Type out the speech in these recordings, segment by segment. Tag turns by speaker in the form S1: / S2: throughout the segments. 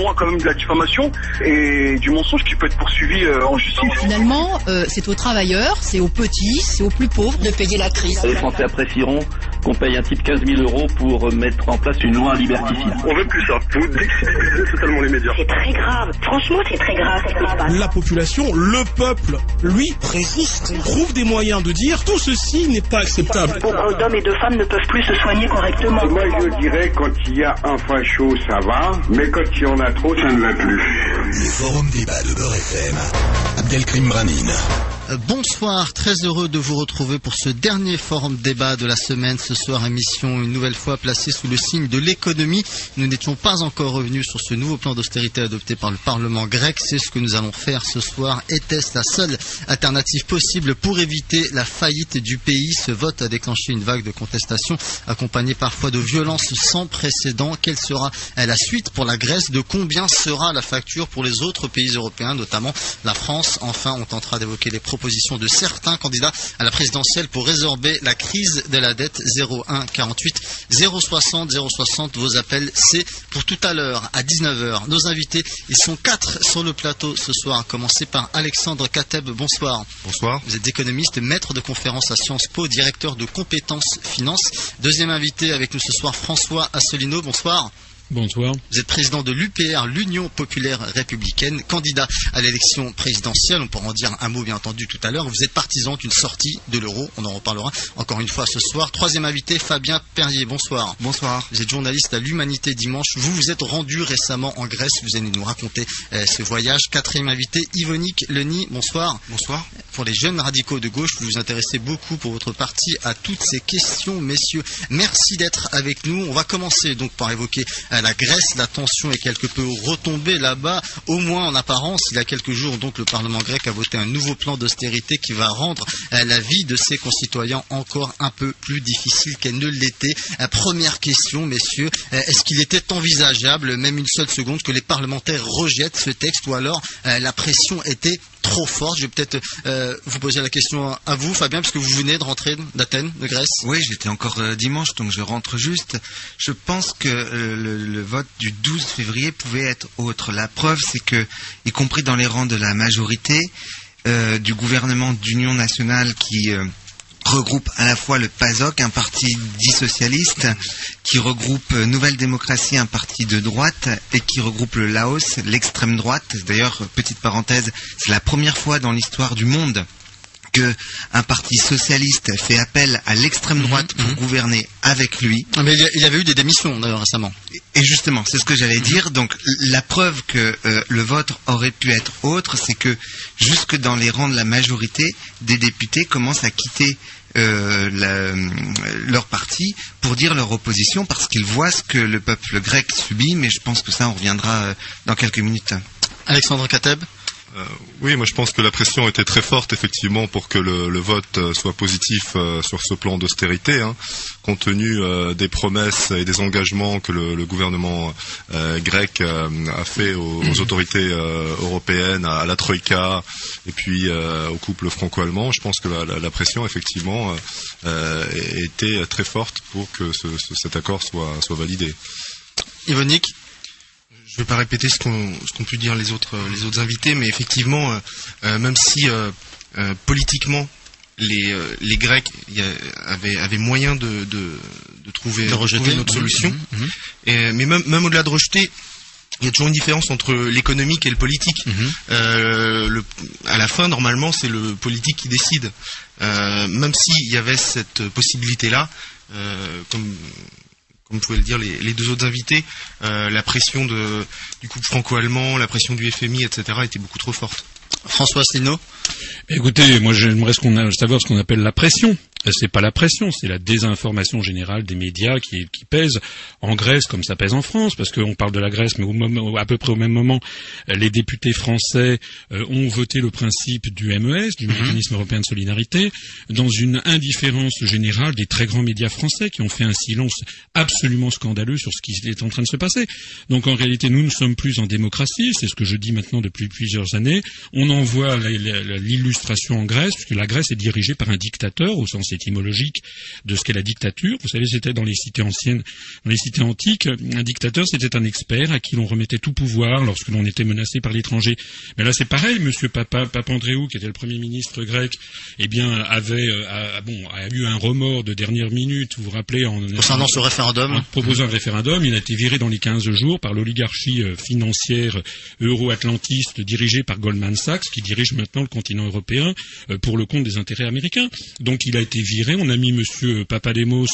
S1: loin quand même de la diffamation et du mensonge qui peut être poursuivi euh, en justice.
S2: Finalement, euh, c'est aux travailleurs, c'est aux petits, c'est aux plus pauvres de payer la crise.
S3: Les Français apprécieront qu'on paye un type 15 000 euros pour mettre en place une loi liberticide.
S1: On veut plus ça. Vous déstabilisez totalement les médias.
S4: C'est très grave. Franchement, c'est très grave.
S5: La population, le peuple, lui, résiste, trouve des moyens de dire tout ceci n'est pas acceptable.
S4: Beaucoup d'hommes et de femmes ne peuvent plus se soigner correctement.
S6: Moi, je dirais quand il y a un facho, ça va, mais quand il y en a trop, ça ne va plus.
S7: Le forum débat de Beurre FM. Abdelkrim Bramine.
S8: Euh, Bonsoir, très heureux de vous retrouver pour ce dernier forum débat de la semaine. Ce soir, émission une nouvelle fois placée sous le signe de l'économie. Nous n'étions pas encore revenus sur ce nouveau plan d'austérité adopté par le Parlement grec. C'est ce que nous allons faire ce soir. Était-ce la seule alternative possible pour éviter la faillite du pays? Ce vote a déclenché une vague de contestation accompagnée parfois de violences sans précédent. Quelle sera euh, la suite pour la Grèce? De combien sera la facture pour les autres pays européens, notamment la France? Enfin, on tentera d'évoquer les propositions de certains candidats à la présidentielle pour résorber la crise de la dette 01 48 060 060. Vos appels, c'est pour tout à l'heure à 19h. Nos invités, ils sont quatre sur le plateau ce soir, à commencer par Alexandre Kateb. Bonsoir.
S9: Bonsoir.
S8: Vous êtes économiste, maître de conférence à Sciences Po, directeur de compétences finances. Deuxième invité avec nous ce soir, François Asselineau. Bonsoir.
S9: Bonsoir.
S8: Vous êtes président de l'UPR, l'Union populaire républicaine, candidat à l'élection présidentielle. On pourra en dire un mot bien entendu tout à l'heure. Vous êtes partisan d'une sortie de l'euro. On en reparlera encore une fois ce soir. Troisième invité, Fabien Perrier. Bonsoir.
S10: Bonsoir.
S8: Vous êtes journaliste à l'Humanité Dimanche. Vous vous êtes rendu récemment en Grèce. Vous allez nous raconter euh, ce voyage. Quatrième invité, Yvonique Leni. Bonsoir.
S10: Bonsoir.
S8: Pour les jeunes radicaux de gauche, vous vous intéressez beaucoup pour votre parti à toutes ces questions, messieurs. Merci d'être avec nous. On va commencer donc par évoquer euh, la Grèce. La tension est quelque peu retombée là-bas, au moins en apparence. Il y a quelques jours, donc, le Parlement grec a voté un nouveau plan d'austérité qui va rendre euh, la vie de ses concitoyens encore un peu plus difficile qu'elle ne l'était. Euh, première question, messieurs, euh, est-ce qu'il était envisageable, même une seule seconde, que les parlementaires rejettent ce texte ou alors la pression était trop forte Je vais peut-être euh, vous poser la question à vous, Fabien, parce que vous venez de rentrer d'Athènes, de Grèce.
S10: Oui, j'étais encore euh, dimanche, donc je rentre juste. Je pense que euh, le, le vote du 12 février pouvait être autre. La preuve, c'est que, y compris dans les rangs de la majorité, euh, du gouvernement d'union nationale qui euh, regroupe à la fois le PASOK, un parti dit socialiste, qui regroupe Nouvelle Démocratie, un parti de droite, et qui regroupe le Laos, l'extrême droite. D'ailleurs, petite parenthèse, c'est la première fois dans l'histoire du monde que un parti socialiste fait appel à l'extrême droite pour gouverner avec lui.
S8: Ah, Mais il y avait eu des démissions d'ailleurs récemment.
S10: Et justement, c'est ce que j'allais dire. Donc, la preuve que euh, le vote aurait pu être autre, c'est que jusque dans les rangs de la majorité, des députés commencent à quitter euh, la- leur parti pour dire leur opposition parce qu'ils voient ce que le peuple grec subit. Mais je pense que ça, on reviendra euh, dans quelques minutes.
S8: Alexandre Kateb
S9: Euh, oui, moi je pense que la pression était très forte effectivement pour que le, le vote euh, soit positif euh, sur ce plan d'austérité, hein, compte tenu euh, des promesses et des engagements que le, le gouvernement euh, grec euh, a fait aux, aux autorités euh, européennes, à, la troïka et puis euh, au couple franco-allemand. Je pense que la, la- la pression effectivement était très forte pour que ce- ce- cet accord soit, soit validé.
S8: Yvonique
S11: Je ne vais pas répéter ce qu'ont pu dire les autres, euh, les autres invités, mais effectivement, euh, euh, même si euh, politiquement les, les Grecs y a- avaient, avaient moyen de, de, de trouver,
S8: De rejeter.
S11: trouver une autre
S8: Mhm,
S11: solution,
S8: mhm, mhm.
S11: et, mais même, même au-delà de rejeter, il y a toujours une différence entre l'économique et le politique.
S8: Mhm.
S11: Euh, le, à la fin, normalement, c'est le politique qui décide. Euh, même s'il y avait cette possibilité-là, euh, comme, comme pouvaient le dire les, les deux autres invités, euh, la pression de, du couple franco-allemand, la pression du FMI, etc., était beaucoup trop forte.
S8: François Asselineau
S12: Écoutez, moi j'aimerais ce qu'on a- savoir ce qu'on appelle la pression. Euh, C'est pas la pression, c'est la désinformation générale des médias qui, qui pèse en Grèce comme ça pèse en France, parce qu'on parle de la Grèce, mais au moment- à peu près au même moment, les députés français euh, ont voté le principe du MES, du mécanisme européen de solidarité, dans une indifférence générale des très grands médias français qui ont fait un silence absolument scandaleux sur ce qui est en train de se passer. Donc en réalité, nous ne sommes plus en démocratie, c'est ce que je dis maintenant depuis plusieurs années. On en voit l'illustration en Grèce, puisque la Grèce est dirigée par un dictateur au sens sens étymologique de ce qu'est la dictature. Vous savez, c'était dans les cités anciennes, dans les cités antiques, un dictateur, c'était un expert à qui l'on remettait tout pouvoir lorsque l'on était menacé par l'étranger. Mais là, c'est pareil. Monsieur Papa, Papandréou, qui était le premier ministre grec, eh bien, avait, euh, bon, a eu un remords de dernière minute. Vous vous rappelez en
S8: concernant ce référendum,
S12: en proposant un référendum, il a été viré dans les 15 jours par l'oligarchie euh, financière euro-atlantiste dirigée par Goldman Sachs, qui dirige maintenant le continent européen euh, pour le compte des intérêts américains. Donc, il a été On a mis Monsieur Papademos,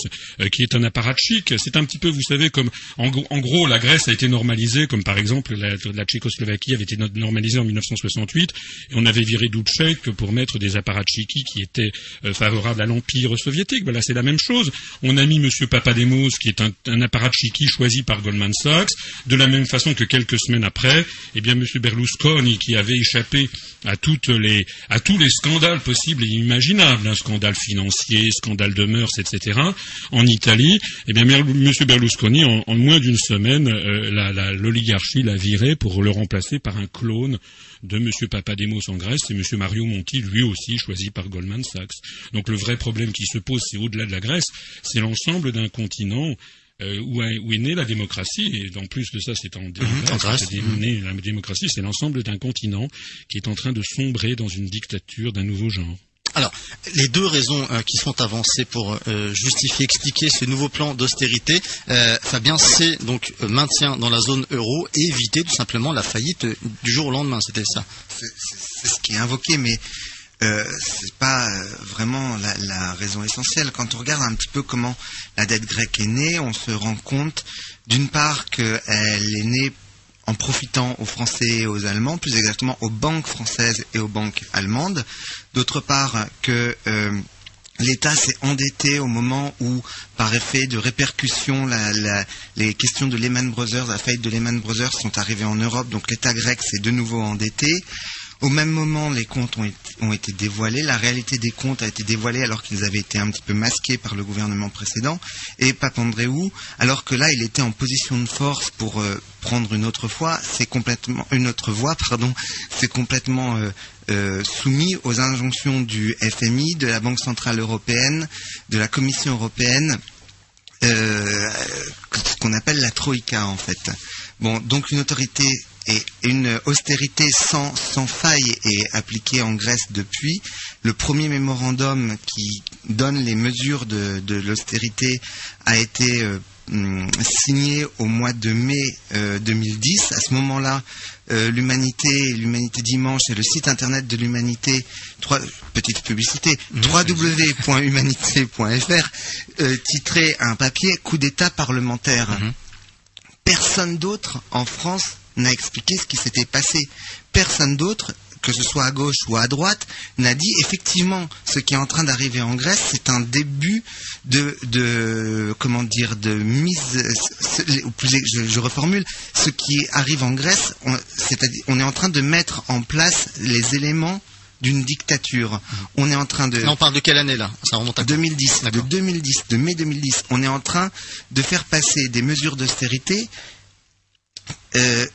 S12: qui est un apparatchik. C'est un petit peu, vous savez, comme en, gros, la Grèce a été normalisée, comme par exemple la, Tchécoslovaquie avait été normalisée en 1968, et on avait viré Dubček pour mettre des apparatchiks qui étaient euh, favorables à l'empire soviétique. Voilà, c'est la même chose. On a mis M. Papademos, qui est un, un apparatchiki choisi par Goldman Sachs, de la même façon que quelques semaines après, eh bien M. Berlusconi, qui avait échappé à toutes les à tous les scandales possibles et imaginables, un scandale financier, scandale de mœurs, etc. En Italie, eh bien M. Berlusconi, en, moins d'une semaine, euh, l'oligarchie l'a viré pour le remplacer par un clone de M. Papademos en Grèce et M. Mario Monti, lui aussi choisi par Goldman Sachs. Donc le vrai problème qui se pose, c'est au-delà de la Grèce, c'est l'ensemble d'un continent euh, où, est née la démocratie, et en plus de ça, c'est en,
S8: mhm,
S12: Grèce, la démocratie, c'est l'ensemble d'un continent qui est en train de sombrer dans une dictature d'un nouveau genre.
S8: Alors, les deux raisons euh, qui sont avancées pour euh, justifier, expliquer ce nouveau plan d'austérité, euh, Fabien, c'est donc maintien dans la zone euro et éviter tout simplement la faillite du jour au lendemain, c'était ça.
S10: C'est ce qui est invoqué, mais euh, c'est pas vraiment la, la, raison essentielle. Quand on regarde un petit peu comment la dette grecque est née, on se rend compte d'une part qu'elle est née en profitant aux Français et aux Allemands, plus exactement aux banques françaises et aux banques allemandes. D'autre part, que euh, l'État s'est endetté au moment où, par effet de répercussion, les questions de Lehman Brothers, la faillite de Lehman Brothers sont arrivées en Europe, donc l'État grec s'est de nouveau endetté. Au même moment, les comptes ont été, dévoilés. La réalité des comptes a été dévoilée alors qu'ils avaient été un petit peu masqués par le gouvernement précédent. Et Papandreou, alors que là, il était en position de force pour euh, prendre une autre voie, c'est complètement une autre voie, pardon, c'est complètement euh, euh, soumis aux injonctions du FMI, de la Banque centrale européenne, de la Commission européenne, ce qu'on appelle la troïka en fait. Bon, donc une autorité et une austérité sans, faille est appliquée en Grèce depuis. Le premier mémorandum qui donne les mesures de, l'austérité a été euh, hum, signé au mois de mai 2010. Euh, à ce moment-là, euh, l'humanité, l'humanité dimanche et le site internet de l'humanité, petite publicité, mmh, www.humanité.fr, titrait un papier coup d'État parlementaire. Mmh. Personne d'autre en France n'a expliqué ce qui s'était passé. Personne d'autre, que ce soit à gauche ou à droite, n'a dit effectivement ce qui est en train d'arriver en Grèce, c'est un début de, comment dire de mise. Je, je, reformule. Ce qui arrive en Grèce, c'est-à-dire on est en train de mettre en place les éléments d'une dictature. On est en train de.
S8: on parle de quelle année là? Ça remonte à
S10: 2010. De 2010, de mai 2010. On est en train de faire passer des mesures d'austérité euh,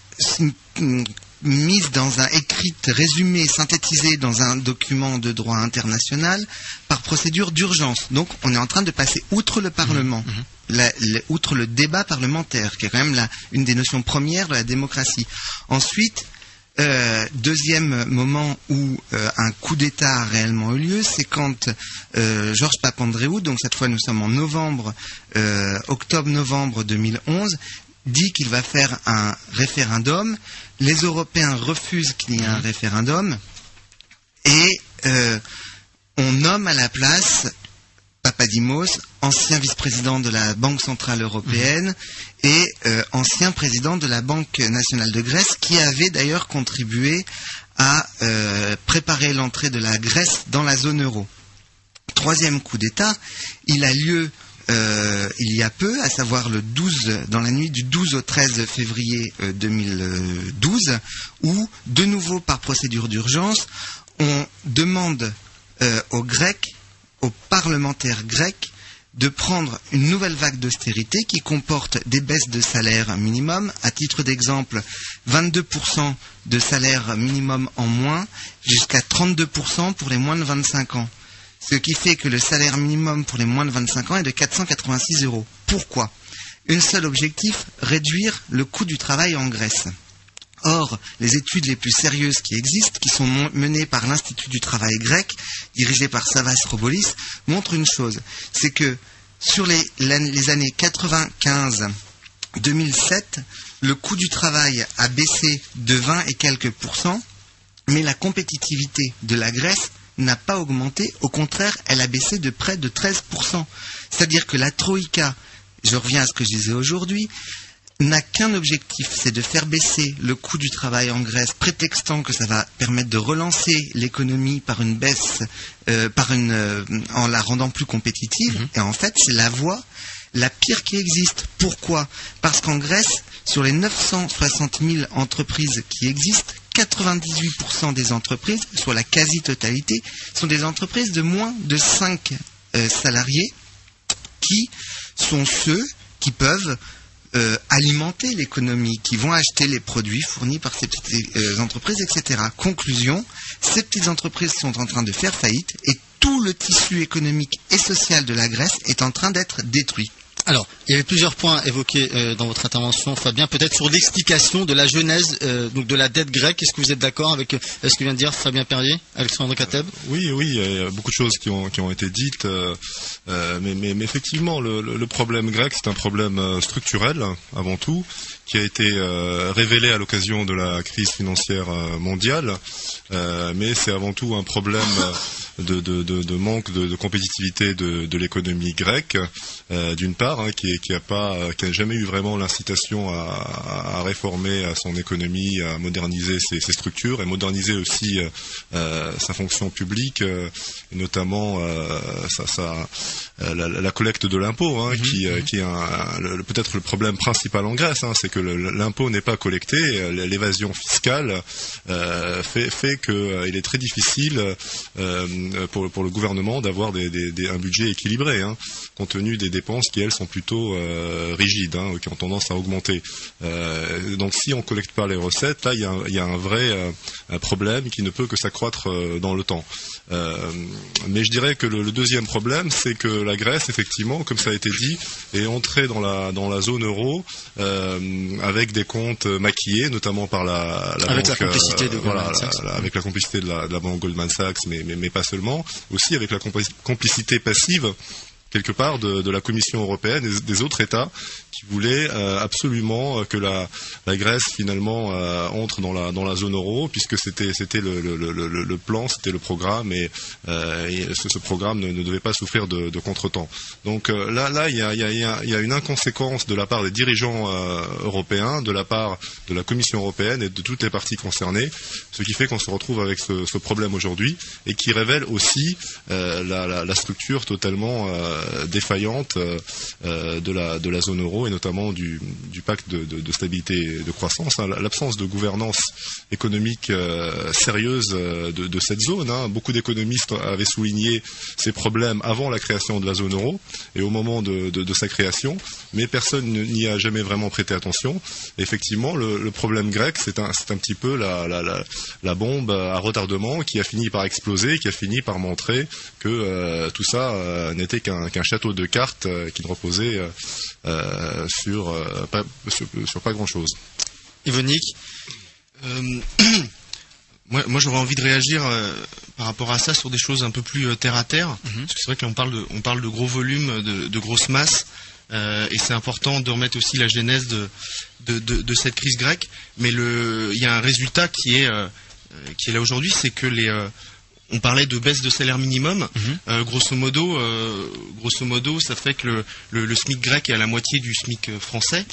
S10: mise dans un écrit résumé, synthétisé dans un document de droit international par procédure d'urgence. Donc on est en train de passer outre le Parlement, mmh, mmh. outre le débat parlementaire, qui est quand même une des notions premières de la démocratie. Ensuite, euh, deuxième moment où euh, un coup d'État a réellement eu lieu, c'est quand Georges Papandréou, donc cette fois nous sommes en novembre, octobre-novembre 2011, dit qu'il va faire un référendum. Les Européens refusent qu'il y ait un mhm. référendum. Et euh, on nomme à la place Papadimos, ancien vice-président de la Banque centrale européenne mhm. et euh, ancien président de la Banque nationale de Grèce, qui avait d'ailleurs contribué à euh, préparer l'entrée de la Grèce dans la zone euro. Troisième coup d'État, il a lieu euh, il y a peu, à savoir le 12, dans la nuit du 12 au 13 février 2012, euh, où, de nouveau par procédure d'urgence, on demande euh, aux Grecs, aux parlementaires grecs, de prendre une nouvelle vague d'austérité qui comporte des baisses de salaire minimum. À titre d'exemple, 22% de salaire minimum en moins, jusqu'à 32% pour les moins de 25 ans. Ce qui fait que le salaire minimum pour les moins de 25 ans est de 486 euros. Pourquoi? Un seul objectif, réduire le coût du travail en Grèce. Or, les études les plus sérieuses qui existent, qui sont menées par l'Institut du travail grec, dirigé par Savas Robolis, montrent une chose, c'est que sur les, les années 95-2007, le coût du travail a baissé de 20 et quelques pourcents, mais la compétitivité de la Grèce n'a pas augmenté, au contraire, elle a baissé de près de 13%. C'est-à-dire que la Troïka, je reviens à ce que je disais aujourd'hui, n'a qu'un objectif, c'est de faire baisser le coût du travail en Grèce, prétextant que ça va permettre de relancer l'économie par une baisse, euh, par une, euh, en la rendant plus compétitive.
S8: Mhm.
S10: Et en fait, c'est la voie la pire qui existe. Pourquoi? Parce qu'en Grèce, sur les 960 000 entreprises qui existent, 98% des entreprises, soit la quasi-totalité, sont des entreprises de moins de 5 euh, salariés qui sont ceux qui peuvent euh, alimenter l'économie, qui vont acheter les produits fournis par ces petites euh, entreprises, etc. Conclusion, ces petites entreprises sont en train de faire faillite et tout le tissu économique et social de la Grèce est en train d'être détruit.
S8: Alors, il y avait plusieurs points évoqués euh, dans votre intervention, Fabien. Peut-être sur l'explication de la genèse euh, donc de la dette grecque. Est-ce que vous êtes d'accord avec euh, ce que vient de dire Fabien Perrier, Alexandre Kateb?
S9: Oui, oui, il y a beaucoup de choses qui ont, qui ont été dites, euh, euh, mais, mais, mais effectivement, le, le- le problème grec, c'est un problème euh, structurel avant tout, qui a été euh, révélé à l'occasion de la crise financière euh, mondiale, euh, mais c'est avant tout un problème de, de, de, de manque de, compétitivité de, l'économie grecque, euh, d'une part, hein, qui, est- qui a pas, qui a jamais eu vraiment l'incitation à, réformer à son économie, à moderniser ses, ses structures et moderniser aussi sa fonction publique, et notamment la, la collecte de l'impôt, hein, qui, euh, qui est peut-être le problème principal en Grèce, hein, c'est que l'impôt n'est pas collecté, euh, l'évasion fiscale euh, fait, qu'il est très difficile euh, pour, le gouvernement d'avoir un budget équilibré, hein, compte tenu des dépenses qui elles sont plutôt euh, rigides, hein, qui ont tendance à augmenter. Euh, donc si on collecte pas les recettes, là il y a, un- vrai euh, problème qui ne peut que s'accroître euh, dans le temps. Euh, mais je dirais que le, deuxième problème, c'est que la Grèce, effectivement, comme ça a été dit, est entrée dans la zone euro euh, avec des comptes maquillés, notamment par la, la
S8: Avec la
S9: banque,
S8: complicité de
S9: voilà,
S8: Goldman
S9: la-
S8: Sachs.
S9: la- avec la complicité de la, de la banque Goldman Sachs, mais, mais, mais pas seulement, aussi avec la compli- complicité passive quelque part de, la Commission européenne et des autres États qui voulaient euh, absolument euh, que la, Grèce finalement euh, entre dans la, dans la zone euro puisque c'était le, le, le, le- plan, c'était le programme et, euh, ce, ce programme ne, devait pas souffrir de, de contretemps. Donc là là il y a, y, a, y a- une inconséquence de la part des dirigeants européens, de la part de la Commission européenne et de toutes les parties concernées, ce qui fait qu'on se retrouve avec ce, problème aujourd'hui et qui révèle aussi la, structure totalement défaillante euh, euh, de, la, zone euro et notamment du, pacte de, stabilité et de croissance. hein. L'absence de gouvernance économique euh, sérieuse euh, de, cette zone. hein. Beaucoup d'économistes avaient souligné ces problèmes avant la création de la zone euro et au moment de, sa création, mais personne n'y a jamais vraiment prêté attention. Effectivement, le, problème grec, c'est un, petit peu la, bombe à retardement qui a fini par exploser, qui a fini par montrer que euh, tout ça euh, n'était qu'un qu'un château de cartes euh, qui ne reposait euh, euh, sur, pas, sur, sur pas grand-chose.
S8: Yvonique
S11: moi, moi j'aurais envie de réagir euh, par rapport à ça sur des choses un peu plus euh, terre à terre. Parce que c'est vrai que là, on parle de, on parle de gros volumes, de, de grosses masses. euh, et c'est important de remettre aussi la genèse de, de, de- de cette crise grecque. Mais il y a un résultat qui est, qui est là aujourd'hui, c'est que les, on parlait de baisse de salaire minimum. Euh, grosso modo, euh, grosso modo, ça fait que le, le, le SMIC grec est à la moitié du SMIC euh, français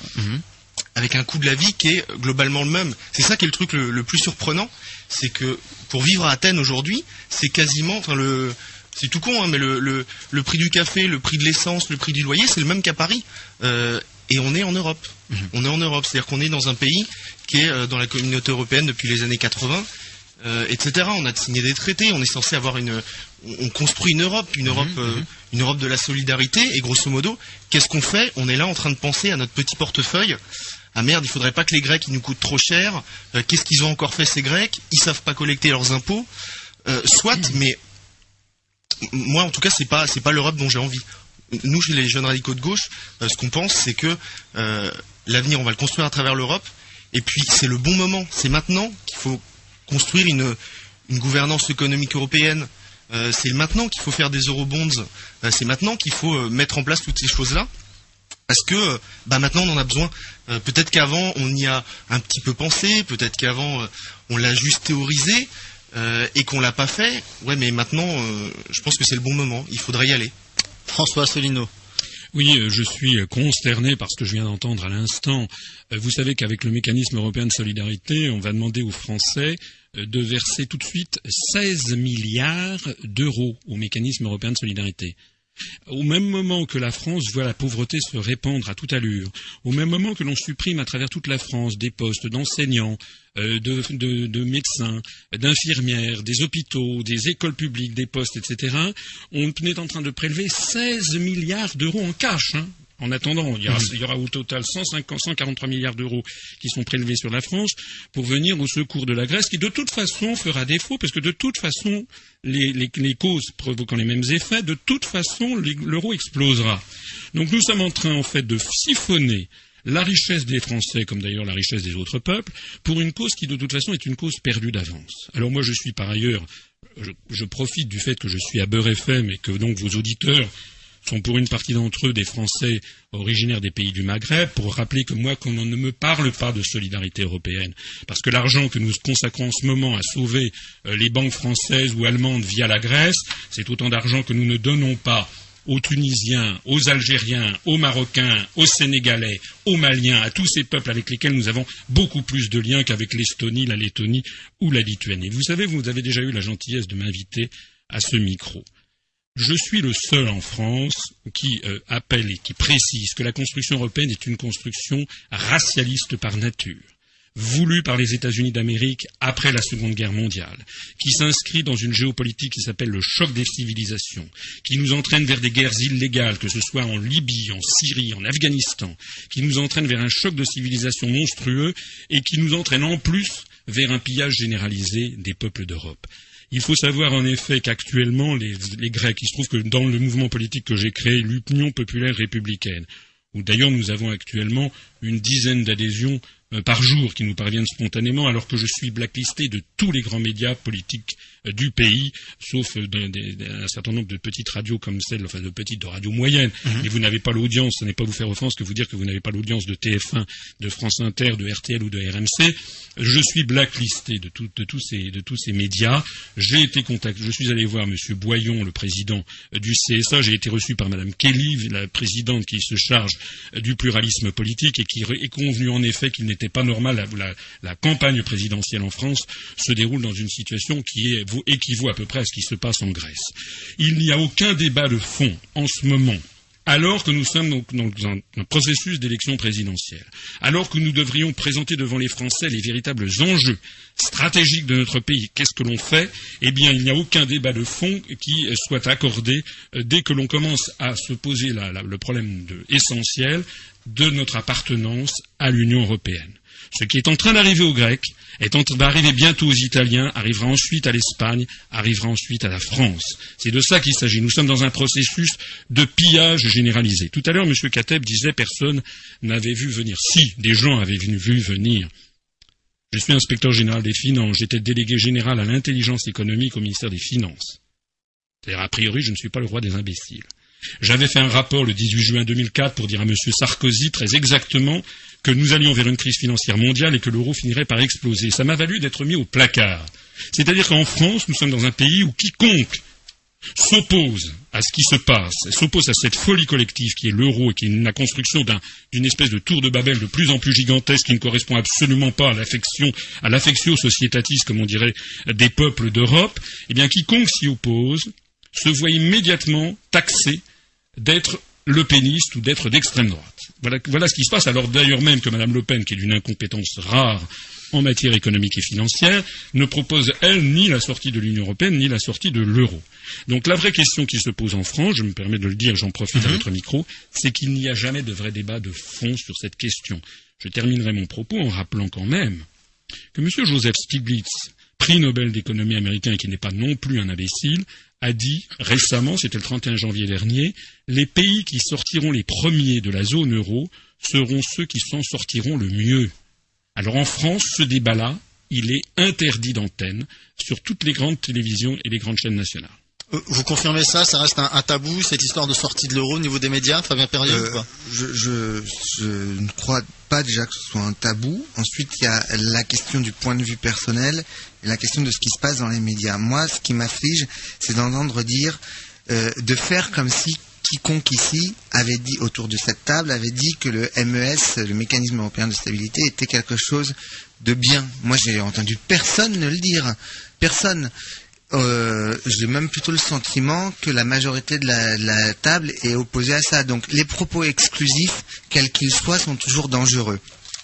S11: avec un coût de la vie qui est globalement le même. C'est ça qui est le truc le, le plus surprenant, c'est que pour vivre à Athènes aujourd'hui, c'est quasiment, enfin le, c'est tout con, hein, mais le, le, le prix du café, le prix de l'essence, le prix du loyer, c'est le même qu'à Paris. Euh, et on est en Europe. On est en Europe, c'est-à-dire qu'on est dans un pays qui est euh, dans la communauté européenne depuis les années 80. Euh, etc. On a signé des traités, on est censé avoir une, on on construit une Europe, une Europe, euh, une Europe de la solidarité. Et grosso modo, qu'est-ce qu'on fait? On est là en train de penser à notre petit portefeuille. Ah merde, il faudrait pas que les Grecs ils nous coûtent trop cher. Euh, Qu'est-ce qu'ils ont encore fait ces Grecs? Ils savent pas collecter leurs impôts. Euh, soit, mais moi, en tout cas, c'est pas c'est pas l'Europe dont j'ai envie. Nous, chez les jeunes radicaux de gauche, ce qu'on pense, c'est que l'avenir, on va le construire à travers l'Europe. Et puis, c'est le bon moment. C'est maintenant qu'il faut construire une, une gouvernance économique européenne. Euh, c'est maintenant qu'il faut faire des eurobonds. Euh, c'est maintenant qu'il faut euh, mettre en place toutes ces choses-là. Parce que bah maintenant on en a besoin. peut-être qu'avant on y a un petit peu pensé, peut-être qu'avant on l'a juste théorisé et qu'on l'a pas fait. Ouais, mais maintenant je pense que c'est le bon moment. Il faudrait y aller.
S8: François Solino.
S12: Oui, je suis consterné par ce que je viens d'entendre à l'instant. Vous savez qu'avec le mécanisme européen de solidarité, on va demander aux Français de verser tout de suite 16 milliards d'euros au mécanisme européen de solidarité. Au même moment que la France voit la pauvreté se répandre à toute allure, au même moment que l'on supprime à travers toute la France des postes d'enseignants, euh, de, médecins, d'infirmières, des hôpitaux, des écoles publiques, des postes, etc., on est en train de prélever 16 milliards d'euros en cash. Hein. En attendant, il y, aura, au total 150, 143 milliards d'euros qui sont prélevés sur la France pour venir au secours de la Grèce, qui de toute façon fera défaut, parce que de toute façon, les, les causes provoquant les mêmes effets, de toute façon, l'euro explosera. Donc nous sommes en train, en fait, de siphonner la richesse des Français, comme d'ailleurs la richesse des autres peuples, pour une cause qui de toute façon est une cause perdue d'avance. Alors moi je suis par ailleurs, je, je, profite du fait que je suis à Beurre FM et que donc vos auditeurs sont pour une partie d'entre eux des Français originaires des pays du Maghreb, pour rappeler que moi, qu'on ne me parle pas de solidarité européenne, parce que l'argent que nous consacrons en ce moment à sauver euh, les banques françaises ou allemandes via la Grèce, c'est autant d'argent que nous ne donnons pas aux Tunisiens, aux Algériens, aux Marocains, aux Sénégalais, aux Maliens, à tous ces peuples avec lesquels nous avons beaucoup plus de liens qu'avec l'Estonie, la Lettonie ou la Lituanie. Vous savez, vous avez déjà eu la gentillesse de m'inviter à ce micro. Je suis le seul en France qui euh, appelle et qui précise que la construction européenne est une construction racialiste par nature voulue par les États-Unis d'Amérique après la Seconde Guerre mondiale, qui s'inscrit dans une géopolitique qui s'appelle le choc des civilisations, qui nous entraîne vers des guerres illégales, que ce soit en Libye, en Syrie, en Afghanistan, qui nous entraîne vers un choc de civilisation monstrueux et qui nous entraîne en plus vers un pillage généralisé des peuples d'Europe. Il faut savoir en effet qu'actuellement, les, Grecs, il se trouve que dans le mouvement politique que j'ai créé, l'Union populaire républicaine, où d'ailleurs nous avons actuellement une dizaine d'adhésions par jour qui nous parviennent spontanément, alors que je suis blacklisté de tous les grands médias politiques euh, du pays, sauf euh, un certain nombre de petites radios comme celle, enfin de petites de radios moyennes. Mhm. Et vous n'avez pas l'audience, ce n'est pas vous faire offense que vous dire que vous n'avez pas l'audience de TF1, de France Inter, de RTL ou de RMC. Je suis blacklisté de, de, tous, ces, de tous ces médias. J'ai été contacté, je suis allé voir M. Boyon, le président du CSA. J'ai été reçu par Mme Kelly, la présidente qui se charge du pluralisme politique et qui est convenu en effet qu'il n'était pas normal, la, la, campagne présidentielle en France se déroule dans une situation qui équivaut à peu près à ce qui se passe en Grèce. Il n'y a aucun débat de fond en ce moment alors que nous sommes donc dans un, processus d'élection présidentielle, alors que nous devrions présenter devant les Français les véritables enjeux stratégiques de notre pays, qu'est-ce que l'on fait? Eh bien, il n'y a aucun débat de fond qui soit accordé euh, dès que l'on commence à se poser le problème essentiel de notre appartenance à l'Union européenne. Ce qui est en train d'arriver aux Grecs, est en, va arriver bientôt aux Italiens, arrivera ensuite à l'Espagne, arrivera ensuite à la France. C'est de ça qu'il s'agit. Nous sommes dans un processus de pillage généralisé. Tout à l'heure, M. Kateb disait personne n'avait vu venir. Si, des gens avaient vu venir. Je suis inspecteur général des finances, j'étais délégué général à l'intelligence économique au ministère des Finances. C'est-à-dire, a priori, je ne suis pas le roi des imbéciles. J'avais fait un rapport le 18 juin 2004 pour dire à M. Sarkozy très exactement que nous allions vers une crise financière mondiale et que l'euro finirait par exploser. Ça m'a valu d'être mis au placard. C'est-à-dire qu'en France, nous sommes dans un pays où quiconque s'oppose à ce qui se passe, s'oppose à cette folie collective qui est l'euro et qui est la construction d'une espèce de tour de Babel de plus en plus gigantesque qui ne correspond absolument pas à l'affection, à l'affectio societatis, comme on dirait, des peuples d'Europe, eh bien, quiconque s'y oppose se voit immédiatement taxé d'être le péniste ou d'être d'extrême droite. Voilà, ce qui se passe, alors d'ailleurs même que Mme Le Pen, qui est d'une incompétence rare en matière économique et financière, ne propose, elle, ni la sortie de l'Union européenne, ni la sortie de l'euro. Donc la vraie question qui se pose en France, je me permets de le dire, j'en profite à mhm. votre micro, c'est qu'il n'y a jamais de vrai débat de fond sur cette question. Je terminerai mon propos en rappelant quand même que M. Joseph Stiglitz, prix Nobel d'économie américain, qui n'est pas non plus un imbécile, a dit récemment, c'était le 31 janvier dernier, les pays qui sortiront les premiers de la zone euro seront ceux qui s'en sortiront le mieux. Alors en France, ce débat-là, il est interdit d'antenne sur toutes les grandes télévisions et les grandes chaînes nationales.
S8: Euh, Vous confirmez ça? Ça reste un, un tabou, cette histoire de sortie de l'euro au niveau des médias, Fabien Perrier
S10: Euh,
S8: ou pas?
S10: je, je, je ne crois pas déjà que ce soit un tabou. Ensuite, il y a la question du point de vue personnel la question de ce qui se passe dans les médias. Moi, ce qui m'afflige, c'est d'entendre dire, euh, de faire comme si quiconque ici avait dit autour de cette table avait dit que le MES, le mécanisme européen de stabilité, était quelque chose de bien. Moi, j'ai entendu personne ne le dire. Personne. Euh, j'ai même plutôt le sentiment que la majorité de la, la table est opposée à ça. Donc les propos exclusifs, quels qu'ils soient, sont toujours dangereux.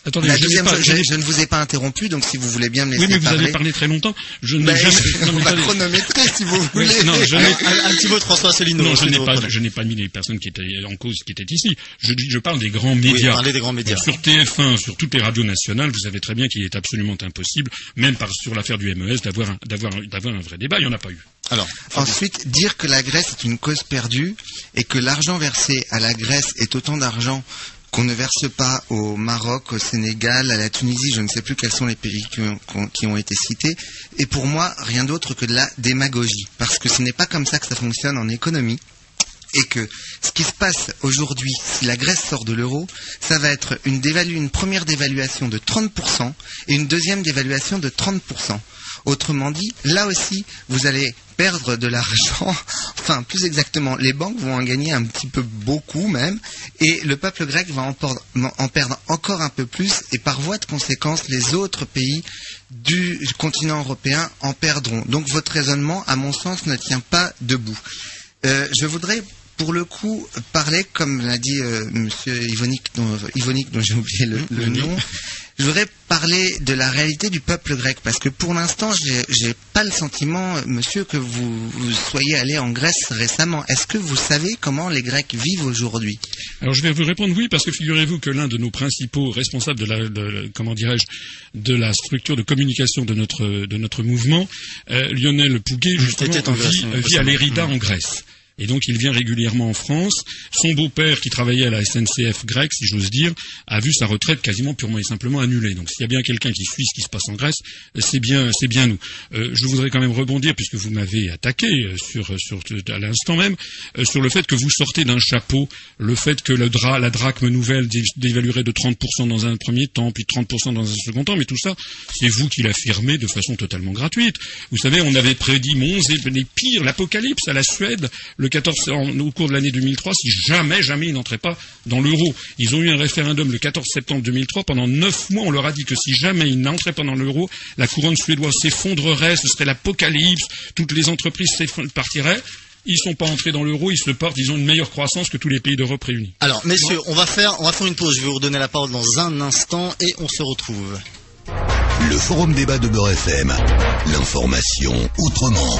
S12: Attendez,
S10: la
S12: je n'ai
S10: deuxième
S12: pas-
S10: chose,
S12: je
S10: je,
S12: n'ai-
S10: je ne vous ai pas interrompu, donc si vous voulez bien me laisser
S12: Oui, mais vous
S10: parler.
S12: avez parlé très longtemps. Je n'ai
S10: Ben,
S12: jamais.
S10: on
S12: Non, mais
S10: va
S12: attendez.
S10: chronométrer si vous
S12: Oui,
S10: voulez.
S12: non, je n'ai-
S8: un, un petit mot de François.
S12: Non, je n'ai pas,
S8: reprenez.
S12: je n'ai pas mis les personnes qui étaient en cause, qui étaient ici. Je, je parle des grands médias.
S8: parlez des grands médias.
S12: Sur TF1, sur toutes les radios nationales, vous savez très bien qu'il est absolument impossible, même par, sur l'affaire du MES, d'avoir un, d'avoir, un- d'avoir un vrai débat. Il n'y en a pas eu.
S8: Alors,
S10: Ensuite, dire que la Grèce est une cause perdue et que l'argent versé à la Grèce est autant d'argent qu'on ne verse pas au Maroc, au Sénégal, à la Tunisie, je ne sais plus quels sont les pays qui ont, été cités, est pour moi rien d'autre que de la démagogie. Parce que ce n'est pas comme ça que ça fonctionne en économie. Et que ce qui se passe aujourd'hui, si la Grèce sort de l'euro, ça va être une première dévaluation de 30% et une deuxième dévaluation de 30%. Autrement dit, là aussi, vous allez perdre de l'argent, enfin plus exactement, les banques vont en gagner un petit peu beaucoup même, et le peuple grec va en, perdre encore un peu plus, et par voie de conséquence, les autres pays du continent européen en perdront. Donc votre raisonnement, à mon sens, ne tient pas debout. Euh, je voudrais pour le coup parler, comme l'a dit euh, Monsieur Ivonique, dont, Ivonique, dont j'ai oublié le, le nom, je voudrais parler de la réalité du peuple grec, parce que pour l'instant, j'ai j'ai pas le sentiment, euh, Monsieur, que vous, vous soyez allé en Grèce récemment. Est-ce que vous savez comment les Grecs vivent aujourd'hui?
S12: Alors je vais vous répondre oui, parce que figurez-vous que l'un de nos principaux responsables de la, de- comment dirais-je, de la structure de communication de notre, de notre mouvement, euh, Lionel Pouguet, justement, vit, vit à. Lérida
S8: Mm.
S12: en Grèce. Et donc il vient régulièrement en France. Son beau-père, qui travaillait à la SNCF grecque, si j'ose dire, a vu sa retraite quasiment purement et simplement annulée. Donc s'il y a bien quelqu'un qui suit ce qui se passe en Grèce, euh, c'est bien, c'est bien nous. Euh, je voudrais quand même rebondir, puisque vous m'avez attaqué euh, sur, sur, à l'instant même, euh, sur le fait que vous sortez d'un chapeau le fait que le dra, la drachme nouvelle dé- dévaluerait de 30% dans un premier temps, puis 30% dans un second temps, mais tout ça, c'est vous qui l'affirmez de façon totalement gratuite. Vous savez, on avait prédit Mons et les pires, l'apocalypse à la Suède, 14, en- au cours de l'année 2003, si jamais, jamais ils n'entraient pas dans l'euro. Ils ont eu un référendum le 14 septembre 2003. Pendant neuf mois, on leur a dit que si jamais ils n'entraient pas dans l'euro, la couronne suédoise s'effondrerait, ce serait l'apocalypse, toutes les entreprises partiraient. Ils sont pas entrés dans l'euro, ils se portent, ils ont une meilleure croissance que tous les pays d'Europe réunis.
S8: alors, messieurs, on va faire, on va faire une pause. Je vais vous redonner la parole dans un instant et on se retrouve.
S7: Le forum débat de Beurre FM. L'information autrement.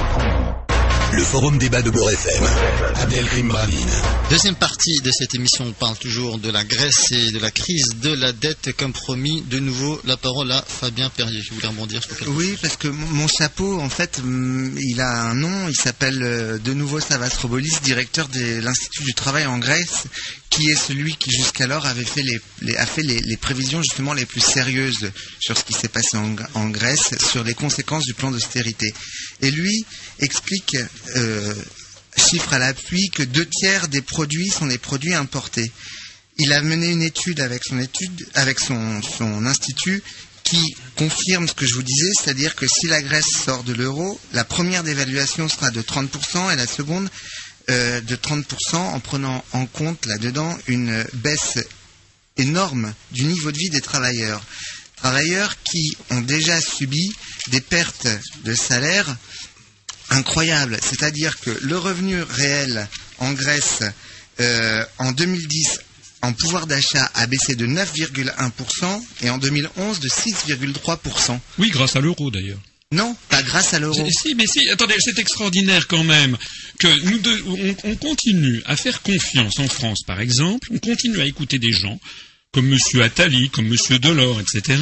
S7: Le forum débat de Beurre FM. Abdelkrim Bravine.
S8: Deuxième partie de cette émission, on parle toujours de la Grèce et de la crise de la dette. Comme promis, de nouveau, la parole à Fabien Perrier. Je voulais rebondir sur quelque chose.
S10: Oui, parce que mon chapeau, en fait, hum, il a un nom. Il s'appelle euh, de nouveau Savastrobolis, directeur de l'Institut du travail en Grèce, qui est celui qui jusqu'alors avait fait les, les- a fait les, les prévisions justement les plus sérieuses sur ce qui s'est passé en Grèce, sur les conséquences du plan d'austérité. Et lui explique, euh, chiffre à l'appui, que deux tiers des produits sont des produits importés. Il a mené une étude avec son institut, qui confirme ce que je vous disais, c'est-à-dire que si la Grèce sort de l'euro, la première dévaluation sera de 30% et la seconde euh, de 30% en prenant en compte là-dedans une baisse énorme du niveau de vie des travailleurs. Travailleurs qui ont déjà subi des pertes de salaire incroyables. C'est-à-dire que le revenu réel en Grèce euh, en 2010 en pouvoir d'achat a baissé de 9,1% et en 2011 de 6,3%.
S12: Oui, grâce à l'euro d'ailleurs.
S10: Non, pas grâce à l'euro.
S12: Si, mais si, attendez, c'est extraordinaire quand même que nous de- on, on continue à faire confiance en France, par exemple, on continue à écouter des gens comme M. Attali, comme M. Delors, etc.,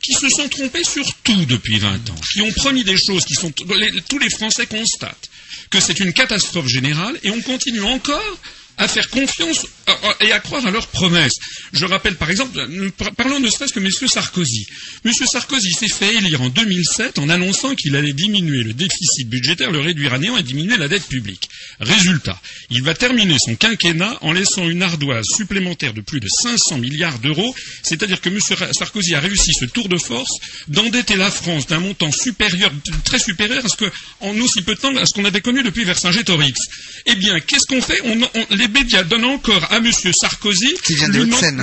S12: qui se sont trompés sur tout depuis 20 ans, qui ont promis des choses qui sont... tous les Français constatent que c'est une catastrophe générale et on continue encore à faire confiance et à croire à leurs promesses. Je rappelle par exemple, parlons ne serait-ce que M. Sarkozy. M. Sarkozy s'est fait élire en 2007 en annonçant qu'il allait diminuer le déficit budgétaire, le réduire à néant et diminuer la dette publique. Résultat, il va terminer son quinquennat en laissant une ardoise supplémentaire de plus de 500 milliards d'euros, c'est-à-dire que M. Sarkozy a réussi ce tour de force d'endetter la France d'un montant supérieur, très supérieur à ce que, en aussi peu de temps, à ce qu'on avait connu depuis Vercingétorix. Eh bien, qu'est-ce qu'on fait? Les médias donnent encore à M. Sarkozy,
S10: hein.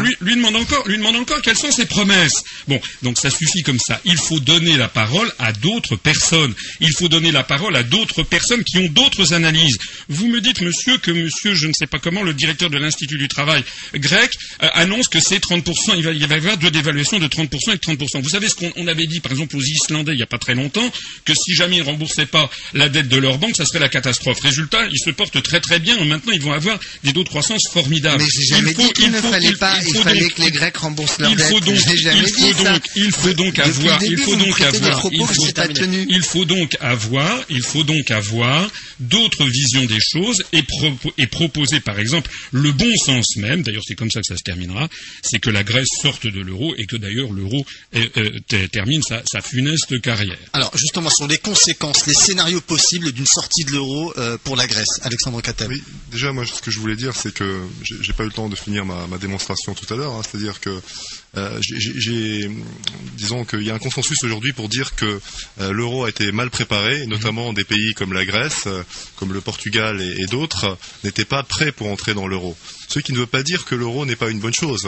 S12: lui, lui, demande encore, lui demande encore quelles sont ses promesses. Bon, donc ça suffit comme ça. Il faut donner la parole à d'autres personnes. Il faut donner la parole à d'autres personnes qui ont d'autres analyses. Vous me dites, monsieur, que monsieur, je ne sais pas comment, le directeur de l'Institut du travail grec euh, annonce que c'est 30%, il va, il va y avoir deux dévaluations de 30% et de 30%. Vous savez ce qu'on avait dit, par exemple, aux Islandais il n'y a pas très longtemps, que si jamais ils ne remboursaient pas la dette de leur banque, ça serait la catastrophe. Résultat, ils se portent très très bien. Maintenant, ils vont avoir des taux de croissance formidables.
S10: Mais j'ai jamais dit qu'il ne fallait pas, il, fallait que les Grecs remboursent leur dette.
S12: il faut donc, il faut donc avoir, il faut donc avoir, il faut donc avoir, il faut donc avoir d'autres visions des choses et, proposer, par exemple, le bon sens même, d'ailleurs c'est comme ça que ça se terminera, c'est que la Grèce sorte de l'euro et que d'ailleurs l'euro termine sa, funeste carrière.
S8: Alors justement, sur les conséquences, les scénarios possibles d'une sortie de l'euro euh, pour la Grèce, Alexandre Catel.
S9: Oui, déjà moi ce que je voulais dire c'est que j'ai pas eu le temps de finir ma, démonstration tout à l'heure, hein. c'est-à-dire que euh, disons qu'il y a un consensus aujourd'hui pour dire que euh, l'euro a été mal préparé, notamment des pays comme la Grèce, euh, comme le Portugal et, d'autres, n'étaient pas prêts pour entrer dans l'euro. Ce qui ne veut pas dire que l'euro n'est pas une bonne chose.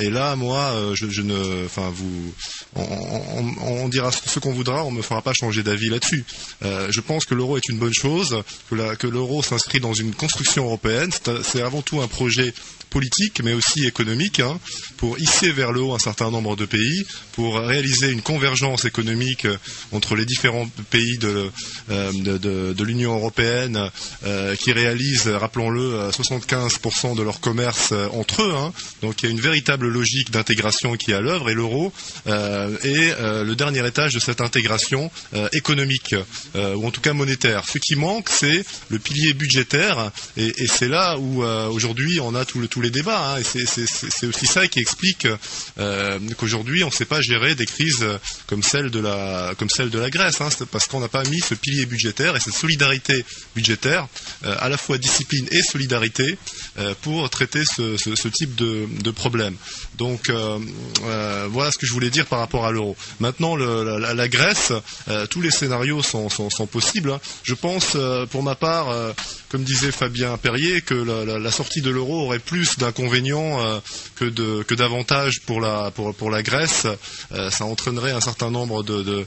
S9: et là, moi, je, ne, enfin, vous, on, dira ce qu'on voudra, on ne me fera pas changer d'avis là-dessus. je pense que l'euro est une bonne chose, que l'euro s'inscrit dans une construction européenne. C'est avant tout un projet politique, mais aussi économique, hein, pour hisser vers le haut un certain nombre de pays, pour réaliser une convergence économique euh, entre les différents pays de, euh, l'Union européenne, euh, qui réalisent, rappelons-le, 75% de leur commerce entre eux. Hein. Donc il y a une véritable logique d'intégration qui est à l'œuvre, et l'euro est le dernier étage de cette intégration économique, ou en tout cas monétaire. Ce qui manque, c'est le pilier budgétaire, et, c'est là où aujourd'hui on a tout le, tout les débats. Hein, c'est aussi ça qui explique euh, qu'aujourd'hui on ne sait pas gérer des crises comme celle de la, comme celle de la Grèce, hein, parce qu'on n'a pas mis ce pilier budgétaire et cette solidarité budgétaire, euh, à la fois discipline et solidarité, euh, pour traiter ce, type de, problème. Donc voilà ce que je voulais dire par rapport à l'euro. Maintenant, la, Grèce, tous les scénarios sont, possibles. Hein. Je pense, pour ma part, comme disait Fabien Perrier, que la sortie de l'euro aurait plus d'inconvénients euh, que d'avantages pour la Grèce. Euh, ça entraînerait un certain nombre de,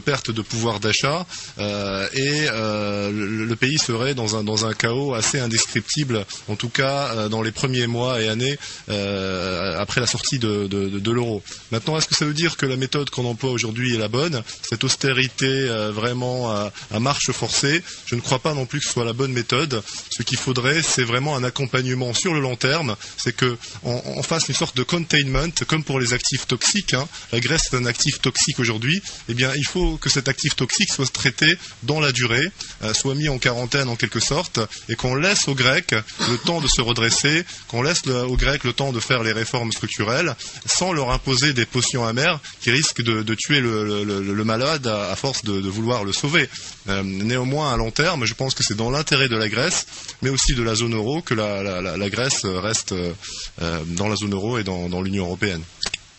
S9: pertes de pouvoir d'achat euh, et le, pays serait dans un dans un chaos assez indescriptible, en tout cas dans les premiers mois et années après la sortie de, l'euro. Maintenant, est-ce que ça veut dire que la méthode qu'on emploie aujourd'hui est la bonne? Cette austérité vraiment à, marche forcée, je ne crois pas non plus que ce soit la bonne méthode. Ce qu'il faudrait, c'est vraiment un accompagnement sur le long terme, c'est qu'on fasse une sorte de containment, comme pour les actifs toxiques. Hein. La Grèce est un actif toxique aujourd'hui. Eh bien, il faut que cet actif toxique soit traité dans la durée, euh, soit mis en quarantaine en quelque sorte, et qu'on laisse aux Grecs le temps de se redresser, qu'on laisse aux Grecs le temps de faire les réformes structurelles, sans leur imposer des potions amères qui risquent de, tuer le, malade à, force de, vouloir le sauver. Euh, néanmoins, à long terme, je pense que c'est dans l'intérêt de la Grèce, mais aussi de la zone euro, que la Grèce reste euh, euh, dans la zone euro et dans, l'Union européenne.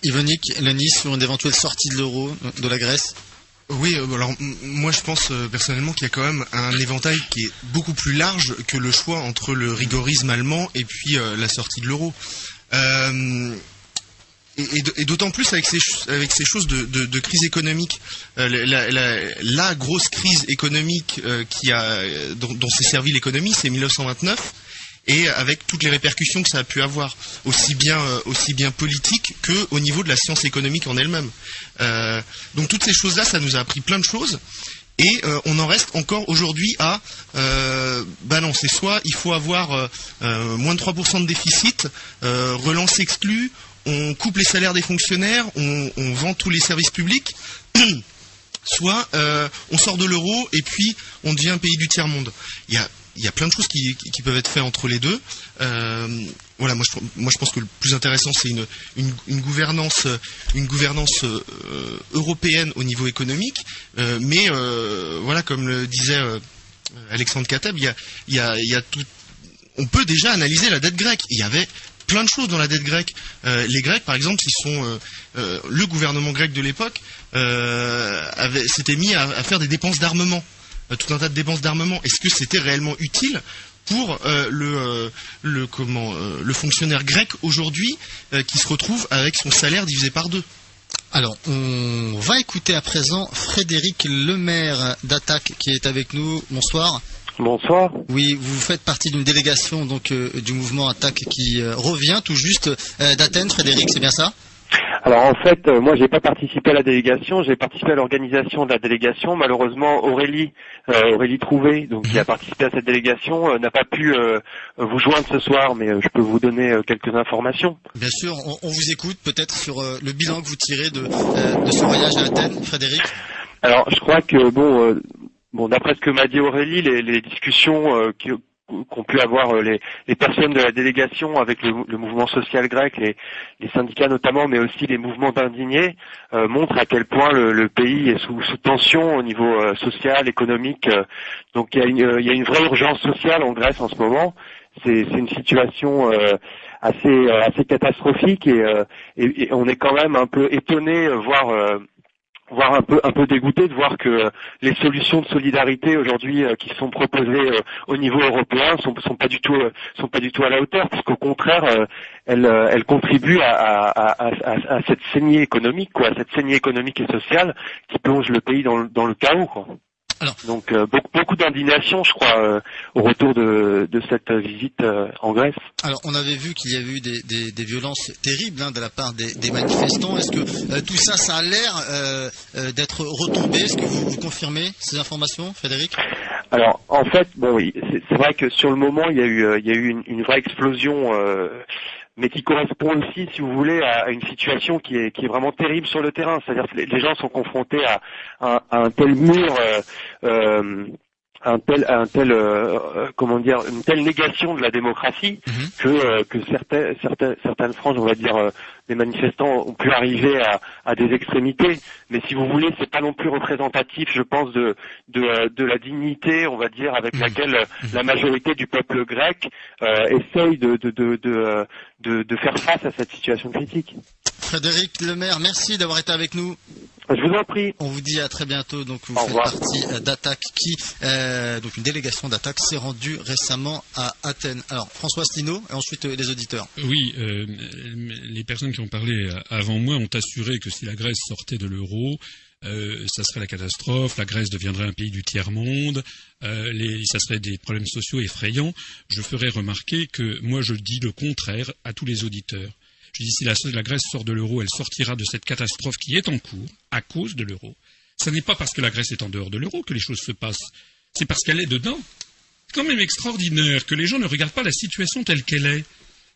S8: Yvonique, Lenis, sur une éventuelle sortie de l'euro de la Grèce?
S11: Oui, euh, alors moi je pense personnellement qu'il y a quand même un éventail qui est beaucoup plus large que le choix entre le rigorisme allemand et puis la sortie de l'euro. Et, d'autant plus avec ces, avec ces choses de, crise économique. la, grosse crise économique qui a, dont, dont s'est servi l'économie, c'est 1929 et avec toutes les répercussions que ça a pu avoir, aussi bien, euh, aussi bien politique que au niveau de la science économique en elle-même. Euh, donc toutes ces choses-là, ça nous a appris plein de choses Et euh, on en reste encore aujourd'hui à, euh, non, c'est soit il faut avoir euh, euh, moins de 3% de déficit, euh, relance exclue, on coupe les salaires des fonctionnaires, on, vend tous les services publics, soit euh, on sort de l'euro et puis on devient un pays du y a, il y a plein de choses qui, peuvent être faites entre les deux. Euh, voilà, moi je, pense que le plus intéressant c'est une, gouvernance, euh, européenne au niveau économique. Mais voilà, comme le disait Alexandre tout. On peut déjà analyser la dette grecque. Il y avait plein de choses dans la dette grecque. Euh, les Grecs, par exemple, sont euh, euh, le gouvernement grec de l'époque s'était mis à, faire des dépenses d'armement, tout un tas de dépenses d'armement. Est-ce que c'était réellement utile pour le, le comment le fonctionnaire grec aujourd'hui qui se retrouve avec son salaire divisé par deux?
S8: Alors, on va écouter à présent Frédéric Lemaire d'Attaque qui est avec nous. Bonsoir.
S13: Bonsoir.
S8: Oui, vous faites partie d'une délégation donc euh, du mouvement Attaque qui euh, revient tout juste euh, d'Athènes. Frédéric, c'est bien ça?
S13: Alors en fait, euh, moi j'ai pas participé à la délégation, j'ai participé à l'organisation de la délégation. Malheureusement, Aurélie, euh, Aurélie Trouvé, donc qui a participé à cette délégation, euh, n'a pas pu euh, vous joindre ce soir, mais euh, je peux vous donner euh, quelques informations.
S8: Bien sûr, on, on vous écoute peut-être sur euh, le bilan que vous tirez de, euh, de ce voyage à Athènes, Frédéric?
S13: Alors je crois que bon, euh, bon d'après ce que m'a dit Aurélie, les, les discussions euh, qu'ont pu avoir euh, les, les personnes de la délégation avec le, le mouvement social grec, les, les syndicats notamment, mais aussi les mouvements d'indignés, euh, montrent à quel point le, le pays est sous, sous tension au niveau euh, social, économique. euh. donc il y, a une, euh, il y a une vraie urgence sociale en Grèce en ce moment. C'est une situation euh, assez, assez catastrophique et, et- on est quand même un peu étonné, voire voire un peu un peu dégoûté de voir que les solutions de solidarité aujourd'hui euh, qui sont proposées euh, au niveau européen sont sont pas du tout euh, sont pas du tout à la hauteur parce qu'au contraire elles elles contribuent à, à, à, à- à cette saignée économique quoi cette saignée économique et sociale qui plonge le pays dans le, dans le chaos quoi. Donc euh, beaucoup, beaucoup d'indignation je crois euh, au retour de, de cette visite euh, en Grèce.
S8: Alors, on avait vu qu'il y avait eu des, des- des violences terribles hein, de la part des, des manifestants. Est-ce que euh, tout ça, ça a l'air euh, euh, d'être retombé? Est-ce que vous, vous confirmez ces informations, Frédéric?
S13: Alors, en fait, bon, oui, c'est c'est vrai que sur le moment, il y a eu, euh, il y a eu une, une vraie explosion, euh, mais qui correspond aussi, si vous voulez, à, une situation qui est, qui est vraiment terrible sur le terrain. C'est-à-dire que les, gens sont confrontés à un tel mur. euh, euh, un tel, un tel, euh, euh, comment dire, une telle négation de la démocratie que euh, que certaines, certaines, certaines franges, on va dire, euh, des manifestants ont pu arriver à, à des extrémités. Mais si vous voulez, c'est pas non plus représentatif, je pense, de de, de la dignité, on va dire, avec laquelle euh, la majorité du peuple grec euh, essaye de de, de, de, de de faire face à cette situation critique.
S8: Frédéric Lemaire, merci d'avoir été avec nous.
S13: Je vous en prie.
S8: On vous dit à très bientôt. Donc, vous
S13: Au
S8: faites
S13: revoir.
S8: partie euh, d'Attaque qui, euh, donc une délégation d'Attaque s'est rendue récemment à Athènes. Alors, François Asselineau et ensuite euh, les auditeurs.
S12: Oui, euh, les personnes qui ont parlé avant moi ont assuré que si la Grèce sortait de l'euro, euh, ça serait la catastrophe, la Grèce deviendrait un pays du tiers-monde, euh, les- ça serait des problèmes sociaux effrayants. Je ferai remarquer que moi je dis le contraire à tous les auditeurs. Je dis si la, la Grèce sort de l'euro, elle sortira de cette catastrophe qui est en cours à cause de l'euro. Ce n'est pas parce que la Grèce est en dehors de l'euro que les choses se passent, c'est parce qu'elle est dedans. C'est quand même extraordinaire que les gens ne regardent pas la situation telle qu'elle est.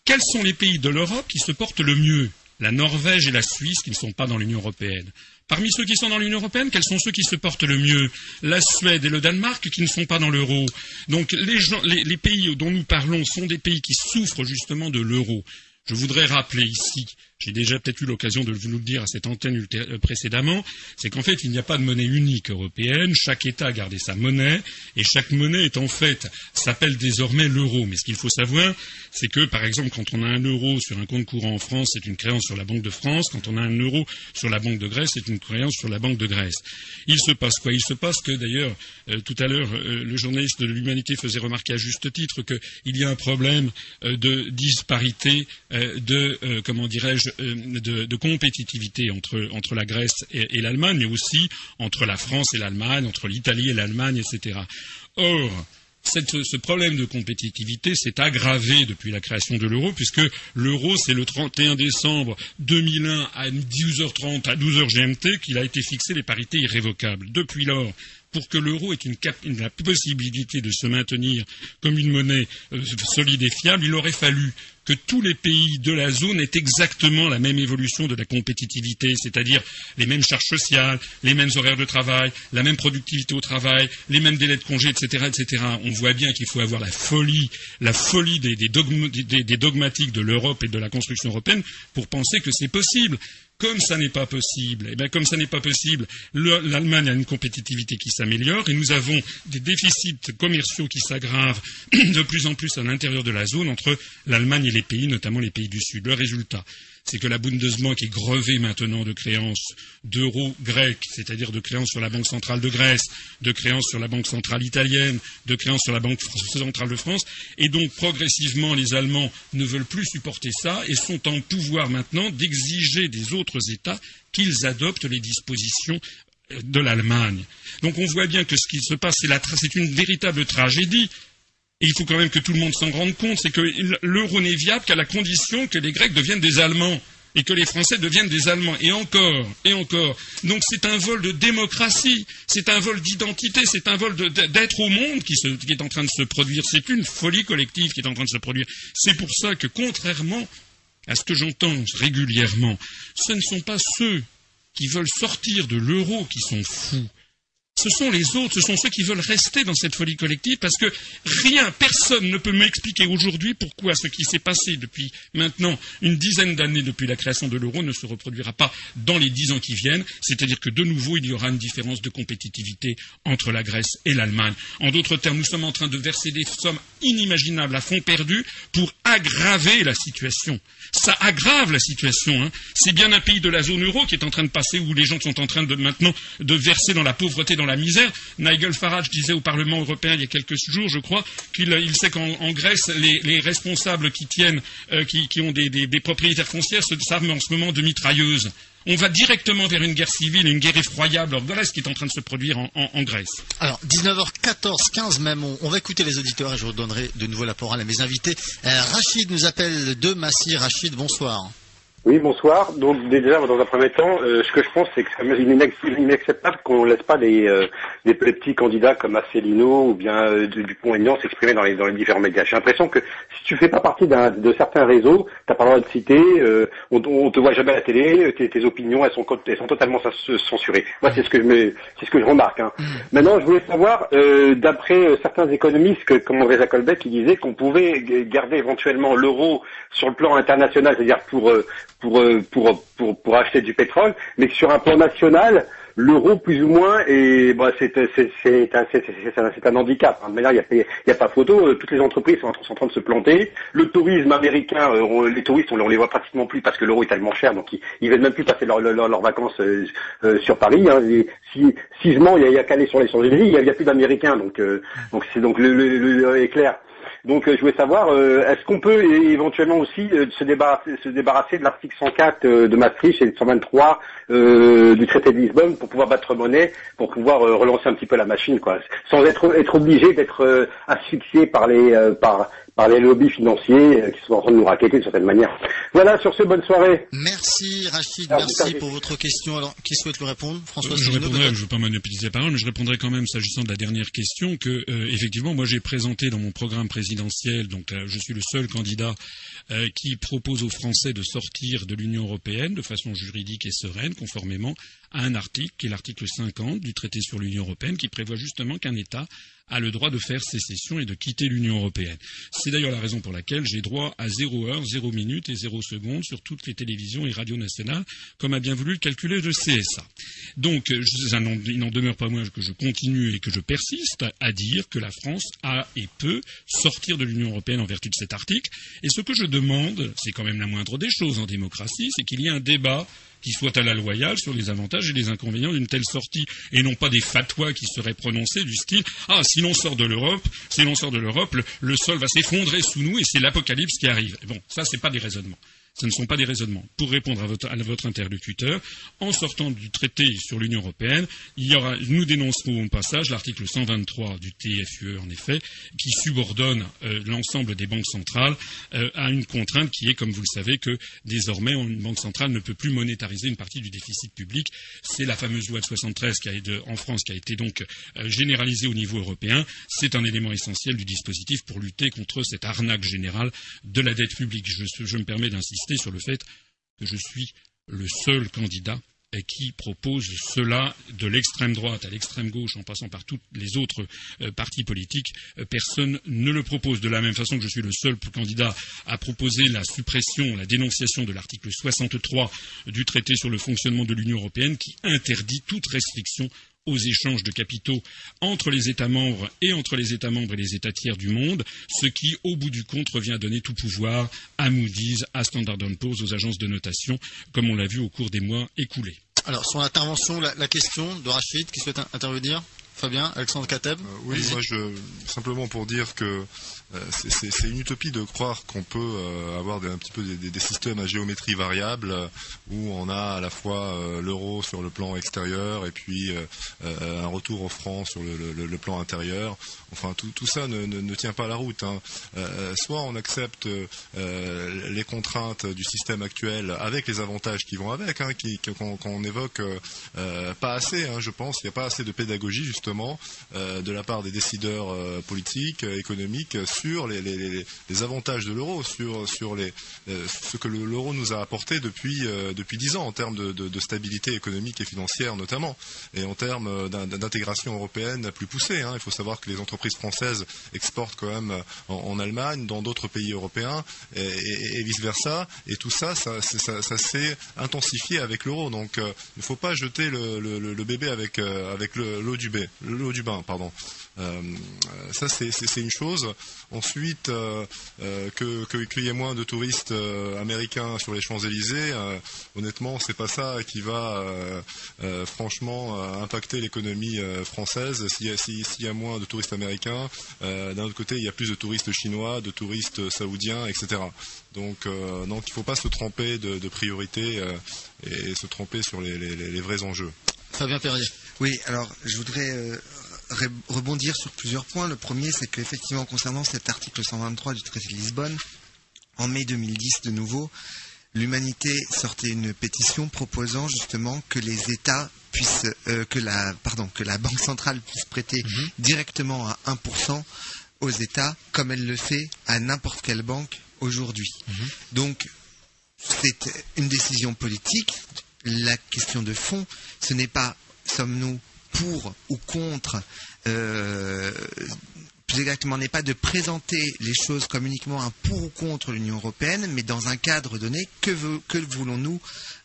S12: Quels sont les pays de l'Europe qui se portent le mieux? La Norvège et la Suisse qui ne sont pas dans l'Union européenne. Parmi ceux qui sont dans l'Union européenne, quels sont ceux qui se portent le mieux? La Suède et le Danemark qui ne sont pas dans l'euro. Donc les, pays dont nous parlons sont des pays qui souffrent justement de l'euro. Je voudrais rappeler ici, j'ai déjà peut-être eu l'occasion de vous le dire à cette antenne euh, précédemment, c'est qu'en fait il n'y a pas de monnaie unique européenne, chaque État a gardé sa monnaie, et chaque monnaie est en fait, s'appelle désormais l'euro. Mais ce qu'il faut savoir, c'est que par exemple quand on a un euro sur un compte courant en France, c'est une créance sur la Banque de France, quand on a un euro sur la Banque de Grèce, c'est une créance sur la Banque de Grèce. Il se passe quoi? Il se passe que d'ailleurs, euh, tout à l'heure, euh, le journaliste de l'Humanité faisait remarquer à juste titre qu'il y a un problème de disparité, de comment dirais-je, de, de compétitivité entre, la Grèce et, l'Allemagne, mais aussi entre la France et l'Allemagne, entre l'Italie et l'Allemagne, etc. Or, ce problème de compétitivité s'est aggravé depuis la création de l'euro, puisque l'euro, c'est le 31 décembre 2001 à 12h30, à 12h GMT, qu'il a été fixé les parités irrévocables. Depuis lors, pour que l'euro ait la possibilité de se maintenir comme une monnaie euh, solide et fiable, il aurait fallu que tous les pays de la zone aient exactement la même évolution de la compétitivité, c'est-à-dire les mêmes charges sociales, les mêmes horaires de travail, la même productivité au travail, les mêmes délais de congé, etc., etc. On voit bien qu'il faut avoir la folie, la folie des, des dogmatiques de l'Europe et de la construction européenne pour penser que c'est possible. Comme ça n'est pas possible, et eh bien comme ça n'est pas possible, l'Allemagne a une compétitivité qui s'améliore et nous avons des déficits commerciaux qui s'aggravent de plus en plus à l'intérieur de la zone entre l'Allemagne et les notamment les pays du Sud. Le résultat, c'est que la Bundesbank est grevée maintenant de créances d'euros grecs, c'est-à-dire de créances sur la Banque centrale de Grèce, de créances sur la Banque centrale italienne, de créances sur la Banque centrale de France, et donc progressivement les Allemands ne veulent plus supporter ça et sont en pouvoir maintenant d'exiger des autres États qu'ils adoptent les dispositions de l'Allemagne. Donc on voit bien que ce qui se passe, c'est une véritable tragédie il faut quand même que tout le monde s'en rende compte, c'est que l'euro n'est viable qu'à la condition que les Grecs deviennent des Allemands et que les Français deviennent des Allemands. Et encore, et encore. Donc c'est un vol de démocratie, c'est un vol d'identité, c'est un vol d'être au monde qui, qui, est en train de se produire. C'est une folie collective qui est en train de se produire. C'est pour ça que, contrairement à ce que j'entends régulièrement, ce ne sont pas ceux qui veulent sortir de l'euro qui sont fous ce sont les autres, ce sont ceux qui veulent rester dans cette folie collective parce que rien, personne ne peut m'expliquer aujourd'hui pourquoi ce qui s'est passé depuis maintenant une dizaine d'années depuis la création de l'euro ne se reproduira pas dans les dix ans qui viennent, c'est-à-dire que de nouveau il y aura une différence de compétitivité entre la Grèce et l'Allemagne. En d'autres termes, nous sommes en train de verser des sommes inimaginables à fonds perdus pour aggraver la situation. Ça aggrave la situation. Hein. C'est bien un pays de la zone euro qui est en train de passer où les gens sont en train de maintenant de verser dans la pauvreté, dans la misère. Nigel Farage disait au Parlement européen il y a quelques jours, je crois, qu'il sait qu'en Grèce, les, responsables qui tiennent, euh, qui, ont des, propriétaires foncières se servent en ce moment de mitrailleuses. On va directement vers une guerre civile, une guerre effroyable. voilà ce qui est en train de se produire en, Grèce.
S8: Alors, 19h14, 15 même, on, va écouter les auditeurs et je vous donnerai de nouveau la parole à mes invités. Euh, Rachid nous appelle de Massy. Rachid, bonsoir.
S14: Oui, bonsoir. Donc déjà, dans un premier temps, euh, ce que je pense, c'est que c'est inacceptable qu'on ne laisse pas des, euh, des, petits candidats comme Asselineau ou bien euh, Dupont-Aignan s'exprimer dans les, dans les différents médias. J'ai l'impression que si tu fais pas partie de certains réseaux, tu n'as pas le droit de citer, euh, on, on te voit jamais à la télé, tes, opinions, elles sont, elles sont totalement censurées. Moi, c'est ce que je me, c'est ce que je remarque. Hein. Maintenant, je voulais savoir, d'après certains économistes, comme André Colbeck, qui disait qu'on pouvait garder éventuellement l'euro sur le plan international, c'est-à-dire pour pour, euh, pour, pour, pour, acheter du pétrole, mais sur un plan national, l'euro plus ou moins est bah, c'est c'est un, un, handicap. Hein. Mais là, il n'y a, y a, pas photo. Euh, toutes les entreprises sont, sont, en train de se planter. Le tourisme américain, euh, les touristes, on, on les voit pratiquement plus parce que l'euro est tellement cher, donc ils, ils veulent même plus passer leurs leur, vacances sur Paris. Hein. si, si je il y a, a qu'à sur les Champs-Élysées, il n'y a, plus d'Américains, donc donc c'est donc le, le, le, est clair. Donc euh, je voulais savoir, euh, est-ce qu'on peut éventuellement aussi euh, se, débarrasser, se débarrasser de l'article 104 de Maastricht et 123 du traité de Lisbonne pour pouvoir battre monnaie, pour pouvoir relancer un petit peu la machine, quoi, sans être, être obligé d'être asphyxié par les par par les lobbies financiers qui sont en train de nous raqueter d'une certaine manière. Voilà, sur ce, bonne soirée.
S8: Merci Rachid, merci pour votre question. Alors, qui souhaite lui répondre?
S12: François Je répondrai, je ne veux pas monopoliser la parole, mais je répondrai quand même, s'agissant de la dernière question, que effectivement, moi j'ai présenté dans mon programme présidentiel donc euh, je suis le seul candidat euh, qui propose aux Français de sortir de l'Union européenne de façon juridique et sereine, conformément à un article, qui est l'article 50 du traité sur l'Union européenne, qui prévoit justement qu'un État a le droit de faire sécession et de quitter l'Union européenne. C'est d'ailleurs la raison pour laquelle j'ai droit à zéro heure, zéro minute et zéro seconde sur toutes les télévisions et radios nationales, comme a bien voulu le calculer le CSA. Donc, il n'en demeure pas moins que je continue et que je persiste à dire que la France a et peut sortir de l'Union européenne en vertu de cet article. Et ce que je demande, c'est quand même la moindre des choses en démocratie, c'est qu'il y ait un débat qui soit à la loyale sur les avantages et les inconvénients d'une telle sortie, et non pas des fatwas qui seraient prononcés du style Ah, si l'on sort de l'Europe, si l'on sort de l'Europe, le, sol va s'effondrer sous nous et c'est l'apocalypse qui arrive. bon, ça, c'est pas des raisonnements. Ce ne sont pas des raisonnements. Pour répondre à votre, interlocuteur, en sortant du traité sur l'Union européenne, il y aura, nous dénoncerons au passage l'article 123 du TFUE, en effet, qui subordonne euh, l'ensemble des banques centrales euh, à une contrainte qui est, comme vous le savez, que désormais une banque centrale ne peut plus monétariser une partie du déficit public. C'est la fameuse loi de 73 qui a, en France qui a été donc euh, généralisée au niveau européen. C'est un élément essentiel du dispositif pour lutter contre cette arnaque générale de la dette publique. Je me permets d'insister sur le fait que je suis le seul candidat qui propose cela de l'extrême droite à l'extrême gauche en passant par tous les autres euh, partis politiques, euh, personne ne le propose. De la même façon que je suis le seul candidat à proposer la suppression, la dénonciation de l'article 63 du traité sur le fonctionnement de l'Union européenne qui interdit toute restriction aux échanges de capitaux entre les États membres et entre les États membres et les États tiers du monde, ce qui, au bout du compte, revient à donner tout pouvoir à Moody's, à Standard Poor's, aux agences de notation, comme on l'a vu au cours des mois écoulés.
S8: Alors, sur l'intervention, la, la, question de Rachid qui souhaite intervenir Fabien, Alexandre Kateb
S9: euh, Oui, moi, je, simplement pour dire que euh, c'est une utopie de croire qu'on peut euh, avoir des, un petit peu des, des, systèmes à géométrie variable où on a à la fois l'euro sur le plan extérieur et puis un retour au franc sur le, le, le plan intérieur. Enfin, tout, tout ça ne, ne, ne, tient pas la route. Hein. soit on accepte les contraintes du système actuel avec les avantages qui vont avec, hein, qu'on qu évoque pas assez, hein, je pense. Il n'y a pas assez de pédagogie justement de la part des décideurs politiques, économiques sur les, avantages de l'euro, sur, euh, ce que l'euro nous a apporté depuis euh, dix ans en termes de, stabilité économique et financière notamment, et en termes euh, d'intégration européenne plus poussée. Hein. Il faut savoir que les entreprises françaises exportent quand même en, Allemagne, dans d'autres pays européens, et, et, et, tout ça, ça, s'est intensifié avec l'euro. Donc, euh, il ne faut pas jeter le, bébé avec l'eau du, du bain, pardon. Euh, ça, c'est une chose. Ensuite, euh, euh, que qu'il y ait moins de touristes américains sur les Champs-Élysées, honnêtement, c'est pas ça qui va franchement impacter l'économie française. S'il y, a moins de touristes américains, d'un autre côté, il y a plus de touristes chinois, de touristes saoudiens, etc. Donc, euh, donc il ne faut pas se tromper de, de priorité euh, et se tromper sur les, les, vrais enjeux.
S8: Fabien Perrier.
S10: Oui, alors je voudrais euh, rebondir sur plusieurs points. Le premier, c'est qu'effectivement, concernant cet article 123 du traité de Lisbonne, en mai 2010 de nouveau, l'humanité sortait une pétition proposant justement que les États puissent, euh, que la, pardon, que la Banque centrale puisse prêter -hmm. directement à 1% aux États, comme elle le fait à n'importe quelle banque aujourd'hui. -hmm. Donc, c'est une décision politique. La question de fond, ce n'est pas sommes-nous pour ou contre, euh, plus exactement, n'est pas de présenter les choses comme uniquement un pour ou contre l'Union européenne, mais dans un cadre donné, que, voulons-nous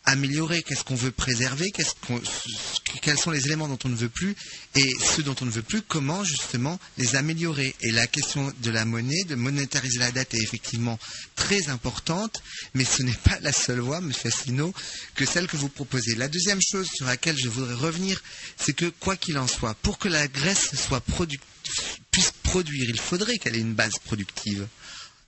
S10: améliorer, qu'est-ce qu'on veut préserver, qu qu quels sont les éléments dont on ne veut plus et ceux dont on ne veut plus, comment justement les améliorer. Et la question de la monnaie, de monétariser la dette est effectivement très importante, mais ce n'est pas la seule voie, M. Asselineau, que celle que vous proposez. La deuxième chose sur laquelle je voudrais revenir, c'est que quoi qu'il en soit, pour que la Grèce soit puisse produire, il faudrait qu'elle ait une base productive.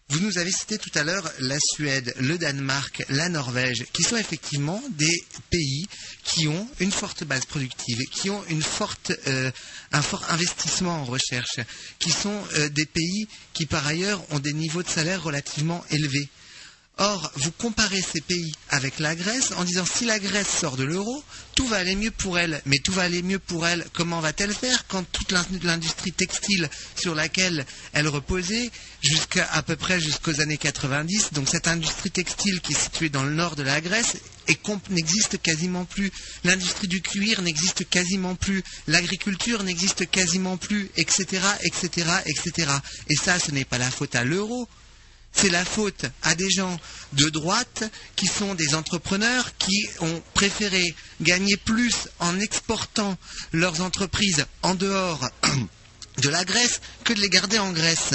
S10: Vous nous avez cité tout à l'heure la Suède, le Danemark, la Norvège, qui sont effectivement des pays qui ont une forte base productive, qui ont euh, un fort investissement en recherche, qui sont euh, des pays qui par ailleurs ont des niveaux de salaire relativement élevés. Or, vous comparez ces pays avec la Grèce en disant si la Grèce sort de l'euro, tout va aller mieux pour elle. Mais tout va aller mieux pour elle, comment va-t-elle faire quand toute l'industrie textile sur laquelle elle reposait, jusqu'à à peu près jusqu'aux années 90, donc cette industrie textile qui est située dans le nord de la Grèce n'existe quasiment plus. L'industrie du cuir n'existe quasiment plus. L'agriculture n'existe quasiment plus, etc., etc., etc. Et ça, ce n'est pas la faute à l'euro, c'est la faute à des gens de droite qui sont des entrepreneurs qui ont préféré gagner plus en exportant leurs entreprises en dehors de la Grèce que de les garder en Grèce.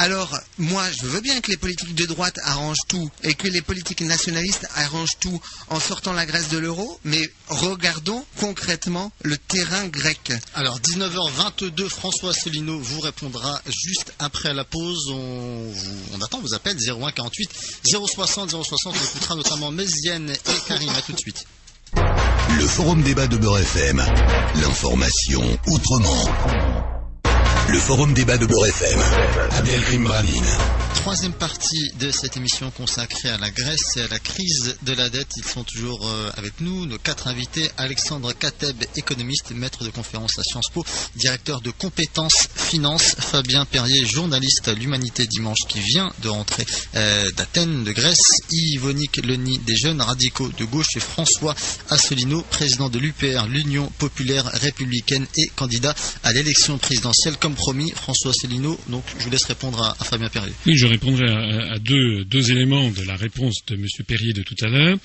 S10: Alors, moi, je veux bien que les politiques de droite arrangent tout et que les politiques nationalistes arrangent tout en sortant la Grèce de l'euro, mais regardons concrètement le terrain grec.
S8: Alors, 19h22, François Asselineau vous répondra juste après la pause. On, vous- on attend vos appels 01 48 060 060. On écoutera notamment Mézienne et Karim. À tout de suite.
S7: Le forum débat de Beurre FM. L'information autrement. Le forum débat de Beurre FM. Abdelkrim.
S8: Troisième partie de cette émission consacrée à la Grèce et à la crise de la dette. Ils sont toujours euh, avec nous, nos quatre invités. Alexandre Kateb, économiste, maître de conférence à Sciences Po, directeur de compétences finance. Fabien Perrier, journaliste à l'Humanité Dimanche, qui vient de rentrer euh, d'Athènes, de Grèce. Yvonique Leni, des jeunes radicaux de gauche. Et François Asselineau, président de l'UPR, l'Union Populaire Républicaine et candidat à l'élection présidentielle. Promis, François Asselineau, donc je vous laisse répondre à, Fabien Perrier.
S12: Oui, je répondrai à, deux, éléments de la réponse de M. Perrier de tout à l'heure.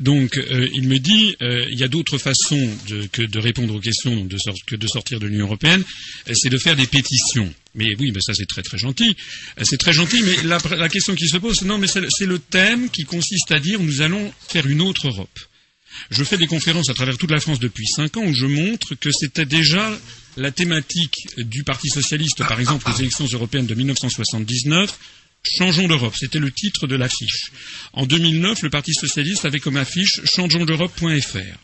S12: Donc, euh, il me dit, euh, il y a d'autres façons de, que de répondre aux questions donc de que de sortir de l'Union européenne, euh, c'est de faire des pétitions. Mais oui, mais ça c'est très très gentil. C'est très gentil, mais la, question qui se pose, non, mais c'est le thème qui consiste à dire nous allons faire une autre Europe. Je fais des conférences à travers toute la France depuis cinq ans où je montre que c'était déjà la thématique du Parti socialiste, par exemple, aux élections européennes de 1979. Changeons d'Europe, c'était le titre de l'affiche. En 2009, le Parti socialiste avait comme affiche changeonsd'europe.fr.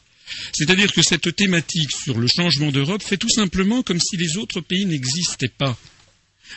S12: C'est-à-dire que cette thématique sur le changement d'Europe fait tout simplement comme si les autres pays n'existaient pas.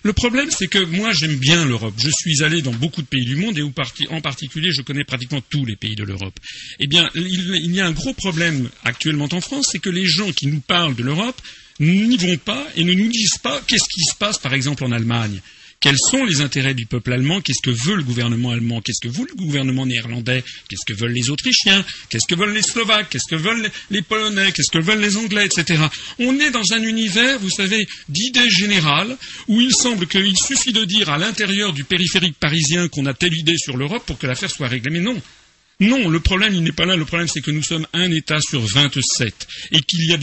S12: Le problème, c'est que moi, j'aime bien l'Europe. Je suis allé dans beaucoup de pays du monde et en particulier, je connais pratiquement tous les pays de l'Europe. Eh bien, il y a un gros problème actuellement en France, c'est que les gens qui nous parlent de l'Europe n'y vont pas et ne nous disent pas qu'est-ce qui se passe, par exemple, en Allemagne. Quels sont les intérêts du peuple allemand? Qu'est-ce que veut le gouvernement allemand? Qu'est-ce que veut le gouvernement néerlandais? Qu'est-ce que veulent les Autrichiens? Qu'est-ce que veulent les Slovaques? Qu'est-ce que veulent les Polonais? Qu'est-ce que veulent les Anglais? Etc. On est dans un univers, vous savez, d'idées générales où il semble qu'il suffit de dire à l'intérieur du périphérique parisien qu'on a telle idée sur l'Europe pour que l'affaire soit réglée. Mais non, non, le problème, il n'est pas là. Le problème, c'est que nous sommes un État sur 27 et qu'il y a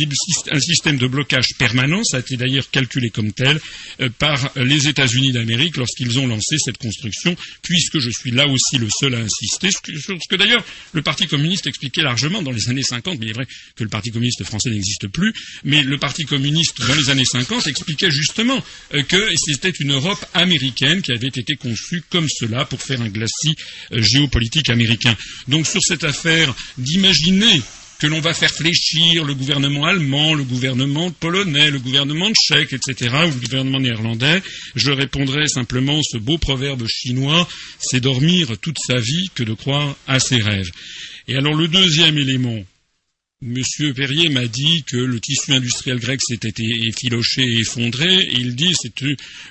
S12: un système de blocage permanent. Ça a été d'ailleurs calculé comme tel euh, par les États-Unis d'Amérique lorsqu'ils ont lancé cette construction, puisque je suis là aussi le seul à insister. Sur ce que d'ailleurs le Parti communiste expliquait largement dans les années 50. Mais il est vrai que le Parti communiste français n'existe plus. Mais le Parti communiste dans les années 50 expliquait justement euh, que c'était une Europe américaine qui avait été conçue comme cela pour faire un glacis euh, géopolitique américain. Donc sur cette affaire d'imaginer que l'on va faire fléchir le gouvernement allemand, le gouvernement polonais, le gouvernement tchèque, etc., ou le gouvernement néerlandais, je répondrai simplement ce beau proverbe chinois, c'est dormir toute sa vie que de croire à ses rêves. Et alors le deuxième élément, Monsieur Perrier m'a dit que le tissu industriel grec s'était effiloché et effondré, il dit c'est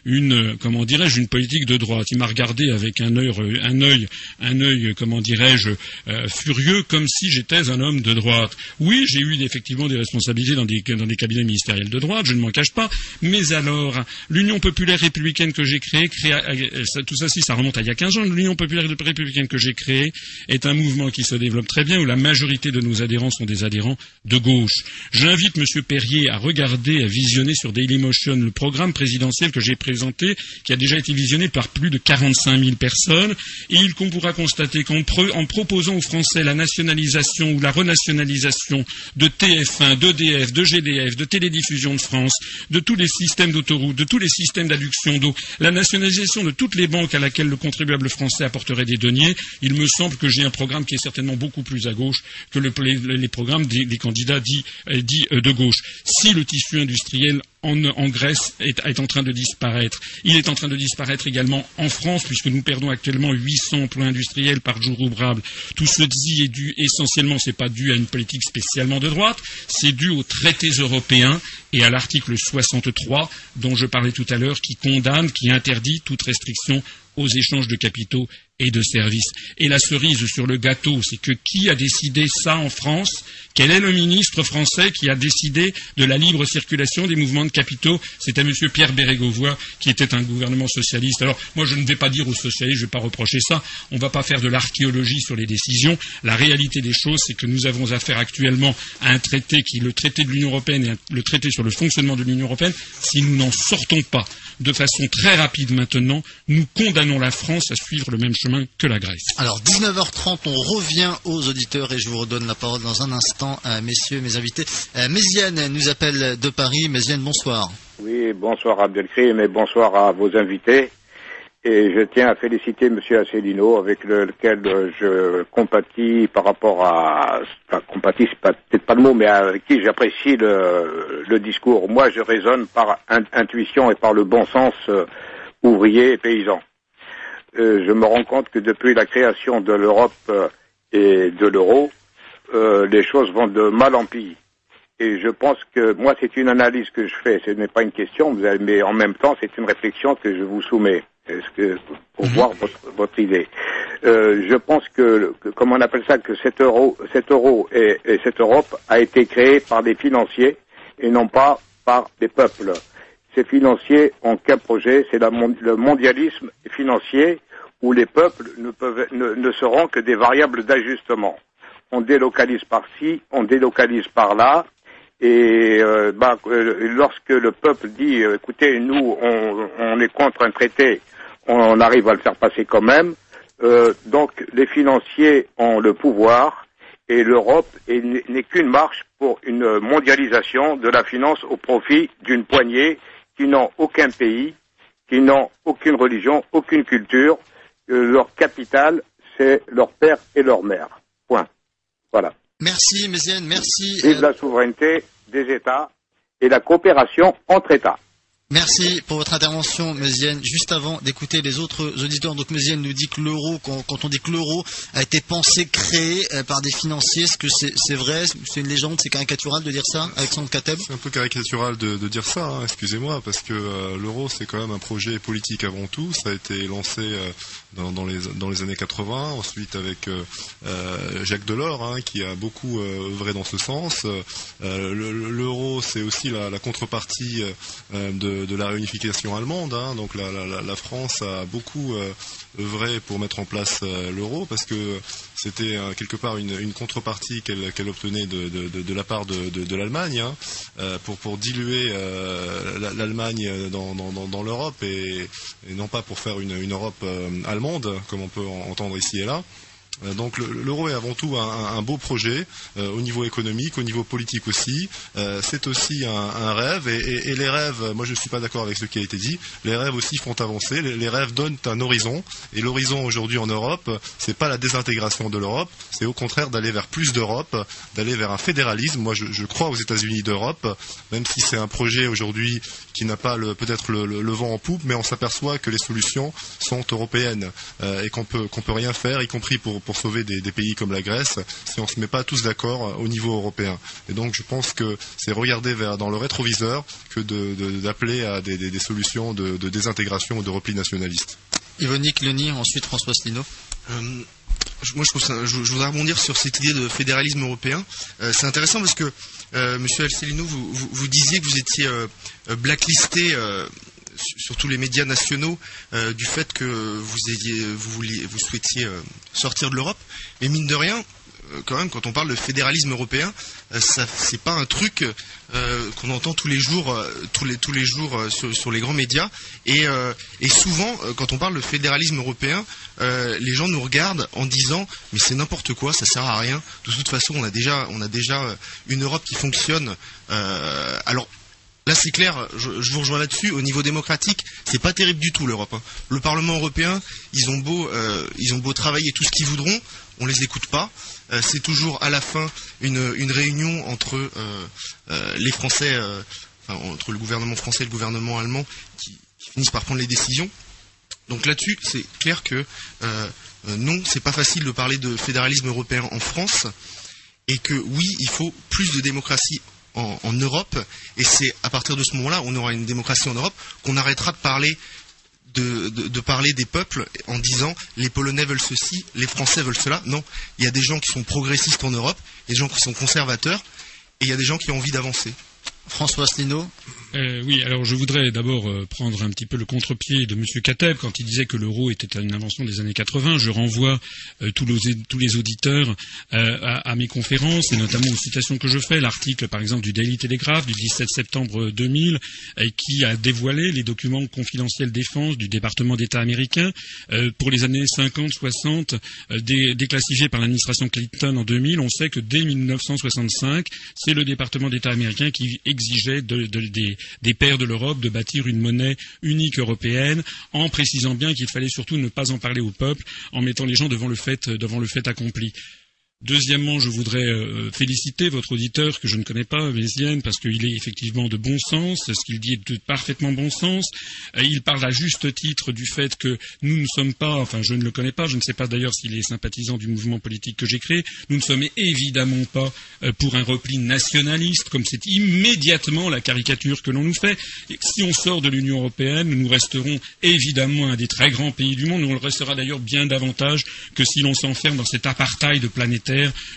S12: une, comment dirais-je, une politique de droite. Il m'a regardé avec un œil, un œil, un œil, comment dirais-je, euh, furieux, comme si j'étais un homme de droite. Oui, j'ai eu effectivement des responsabilités dans des, dans cabinets ministériels de droite, je ne m'en cache pas, mais alors, l'Union populaire républicaine que j'ai créée, euh, tout ça, si, ça remonte à il y a 15 ans, l'Union populaire républicaine que j'ai créée est un mouvement qui se développe très bien, où la majorité de nos adhérents sont des adhérents de gauche. J'invite M. Perrier à regarder, à visionner sur Dailymotion le programme présidentiel que j'ai présenté, qui a déjà été visionné par plus de 45 000 personnes, et il pourra constater qu'en en proposant aux Français la nationalisation ou la renationalisation de TF1, d'EDF, de GDF, de Télédiffusion de France, de tous les systèmes d'autoroutes, de tous les systèmes d'adduction d'eau, la nationalisation de toutes les banques à laquelle le contribuable français apporterait des deniers, il me semble que j'ai un programme qui est certainement beaucoup plus à gauche que le- les, les programmes des, candidats dits, euh, euh, de gauche. Si le tissu industriel en, en Grèce est, est en train de disparaître, il est en train de disparaître également en France, puisque nous perdons actuellement 800 emplois industriels par jour ouvrable. Tout ceci est dû essentiellement, c'est pas dû à une politique spécialement de droite, c'est dû aux traités européens et à l'article 63 dont je parlais tout à l'heure, qui condamne, qui interdit toute restriction aux échanges de capitaux et de services. Et la cerise sur le gâteau, c'est que qui a décidé ça en France? Quel est le ministre français qui a décidé de la libre circulation des mouvements de capitaux? C'était M. Pierre Bérégovoy, qui était un gouvernement socialiste. Alors, moi, je ne vais pas dire aux socialistes, je ne vais pas reprocher ça, on ne va pas faire de l'archéologie sur les décisions. La réalité des choses, c'est que nous avons affaire actuellement à un traité qui est le traité de l'Union européenne et le traité sur le fonctionnement de l'Union européenne. Si nous n'en sortons pas de façon très rapide maintenant, nous condamnons la France à suivre le même chemin que la Grèce.
S8: Alors 19h30, on revient aux auditeurs et je vous redonne la parole dans un instant, à messieurs, mes invités. Euh, Méziane nous appelle de Paris. Méziane, bonsoir.
S15: Oui, bonsoir Abdelkrim et bonsoir à vos invités. Et je tiens à féliciter Monsieur Asselineau, avec lequel je compatis par rapport à, enfin, compatis, c'est peut-être pas le mot, mais avec qui j'apprécie le, discours. Moi, je raisonne par intuition et par le bon sens euh, ouvrier et paysan. Euh, je me rends compte que depuis la création de l'Europe euh, et de l'euro, les choses vont de mal en pis. Et je pense que moi, c'est une analyse que je fais. Ce n'est pas une question, mais en même temps, c'est une réflexion que je vous soumets. Est-ce que pour mhm. voir votre, votre idée euh, Je pense que, que, comme on appelle ça, que cet euro, cet euro et, et, cette Europe a été créée par des financiers et non pas par des peuples. Ces financiers ont qu'un projet, c'est le mondialisme financier où les peuples ne, peuvent, ne, ne seront que des variables d'ajustement. On délocalise par-ci, on délocalise par-là, et euh, bah, euh, lorsque le peuple dit, euh, écoutez, nous, on, on, est contre un traité, on arrive à le faire passer quand même. Euh, donc les financiers ont le pouvoir et l'Europe n'est qu'une marche pour une mondialisation de la finance au profit d'une poignée qui n'ont aucun pays, qui n'ont aucune religion, aucune culture. Euh, leur capital, c'est leur père et leur mère. Point. Voilà.
S8: Merci, Mézienne, merci.
S15: Vive la souveraineté des États et la coopération entre États.
S8: Merci pour votre intervention, Mézienne. Juste avant d'écouter les autres auditeurs, donc Mézienne nous dit que l'euro, quand, on dit que l'euro a été pensé, créé euh, par des financiers, est-ce que c'est vrai? C'est une légende C'est caricatural de dire ça, Alexandre Kateb
S9: C'est un peu caricatural de, dire ça, hein, excusez-moi, parce que euh, l'euro, c'est quand même un projet politique avant tout. Ça a été lancé euh, dans, les, dans les années 80, ensuite avec Jacques Delors, hein, qui a beaucoup œuvré dans ce sens. L'euro, c'est aussi la contrepartie de de, la réunification allemande. Hein. donc la, France a beaucoup euh, œuvré pour mettre en place euh, l'euro parce que c'était euh, quelque part une, contrepartie qu'elle obtenait de, la part de, l'Allemagne hein, pour, diluer l'Allemagne dans, l'Europe et, non pas pour faire une Europe allemande comme on peut entendre ici et là. Euh, donc l'euro est avant tout un, beau projet euh, au niveau économique, au niveau politique aussi. Euh, c'est aussi un, rêve et, les rêves, moi je ne suis pas d'accord avec ce qui a été dit. Les rêves aussi font avancer. Les, rêves donnent un horizon et l'horizon aujourd'hui en Europe, c'est pas la désintégration de l'Europe, c'est au contraire d'aller vers plus d'Europe, d'aller vers un fédéralisme. Moi je, crois aux États-Unis d'Europe, même si c'est un projet aujourd'hui qui n'a pas peut-être le, le, vent en poupe, mais on s'aperçoit que les solutions sont européennes et qu'on peut qu'on peut rien faire, y compris pour sauver des, des, pays comme la Grèce, si on ne se met pas tous d'accord euh, au niveau européen. Et donc je pense que c'est regarder vers dans le rétroviseur que d'appeler de, de, à des, des, des solutions de, de, désintégration ou de repli nationaliste.
S8: Yvonique Leni, ensuite François Asselineau.
S11: Euh, moi, je, ça, je, je, voudrais rebondir sur cette idée de fédéralisme européen. Euh, c'est intéressant parce que, euh, Monsieur Alcelino, vous, vous, vous, disiez que vous étiez euh, blacklisté euh, sur tous les médias nationaux euh, du fait que vous, ayez, vous, vouliez, vous souhaitiez sortir de l'Europe. Mais mine de rien, quand même, quand on parle de fédéralisme européen, euh, ça c'est pas un truc euh, qu'on entend tous les jours, euh, tous les tous les jours sur, les grands médias. Et, et souvent, quand on parle de fédéralisme européen, les gens nous regardent en disant mais c'est n'importe quoi, ça sert à rien. De toute façon, on a déjà on a déjà une Europe qui fonctionne. alors Là, c'est clair, je, vous rejoins là-dessus. Au niveau démocratique, c'est pas terrible du tout l'Europe. Hein. Le Parlement européen, ils ont beau, euh, ils ont beau travailler tout ce qu'ils voudront, on les écoute pas. Euh, c'est toujours à la fin une, réunion entre euh, les Français, entre le gouvernement français et le gouvernement allemand, qui, qui finissent par prendre les décisions. Donc là-dessus, c'est clair que non, c'est pas facile de parler de fédéralisme européen en France, et que oui, il faut plus de démocratie en, Europe, et c'est à partir de ce moment-là, on aura une démocratie en Europe, qu'on arrêtera de parler parler des peuples en disant les Polonais veulent ceci, les Français veulent cela. Non, il y a des gens qui sont progressistes en Europe, des gens qui sont conservateurs, et il y a des gens qui ont envie d'avancer.
S8: François Asselineau
S12: euh, oui, alors je voudrais d'abord euh, prendre un petit peu le contre-pied de M. Kateb quand il disait que l'euro était une invention des années 80. Je renvoie euh, tous, les, auditeurs à, à, mes conférences et notamment aux citations que je fais. L'article, par exemple, du Daily Telegraph du 17 septembre 2000 qui a dévoilé les documents confidentiels défense du département d'État américain pour les années 50-60 dé, déclassifiés par l'administration Clinton en 2000. On sait que dès 1965, c'est le département d'État américain qui exigeait de, de, des des pères de l'Europe de bâtir une monnaie unique européenne, en précisant bien qu'il fallait surtout ne pas en parler au peuple, en mettant les gens devant le fait accompli. Deuxièmement, je voudrais euh, féliciter votre auditeur que je ne connais pas, Vézienne, parce qu'il est effectivement de bon sens. Ce qu'il dit est de parfaitement bon sens. Euh, il parle à juste titre du fait que nous ne sommes pas, enfin je ne le connais pas, je ne sais pas d'ailleurs s'il est sympathisant du mouvement politique que j'ai créé, nous ne sommes évidemment pas euh, pour un repli nationaliste, comme c'est immédiatement la caricature que l'on nous fait. Si on sort de l'Union européenne, nous resterons évidemment un des très grands pays du monde. Nous le restera d'ailleurs bien davantage que si l'on s'enferme dans cet apartheid planétaire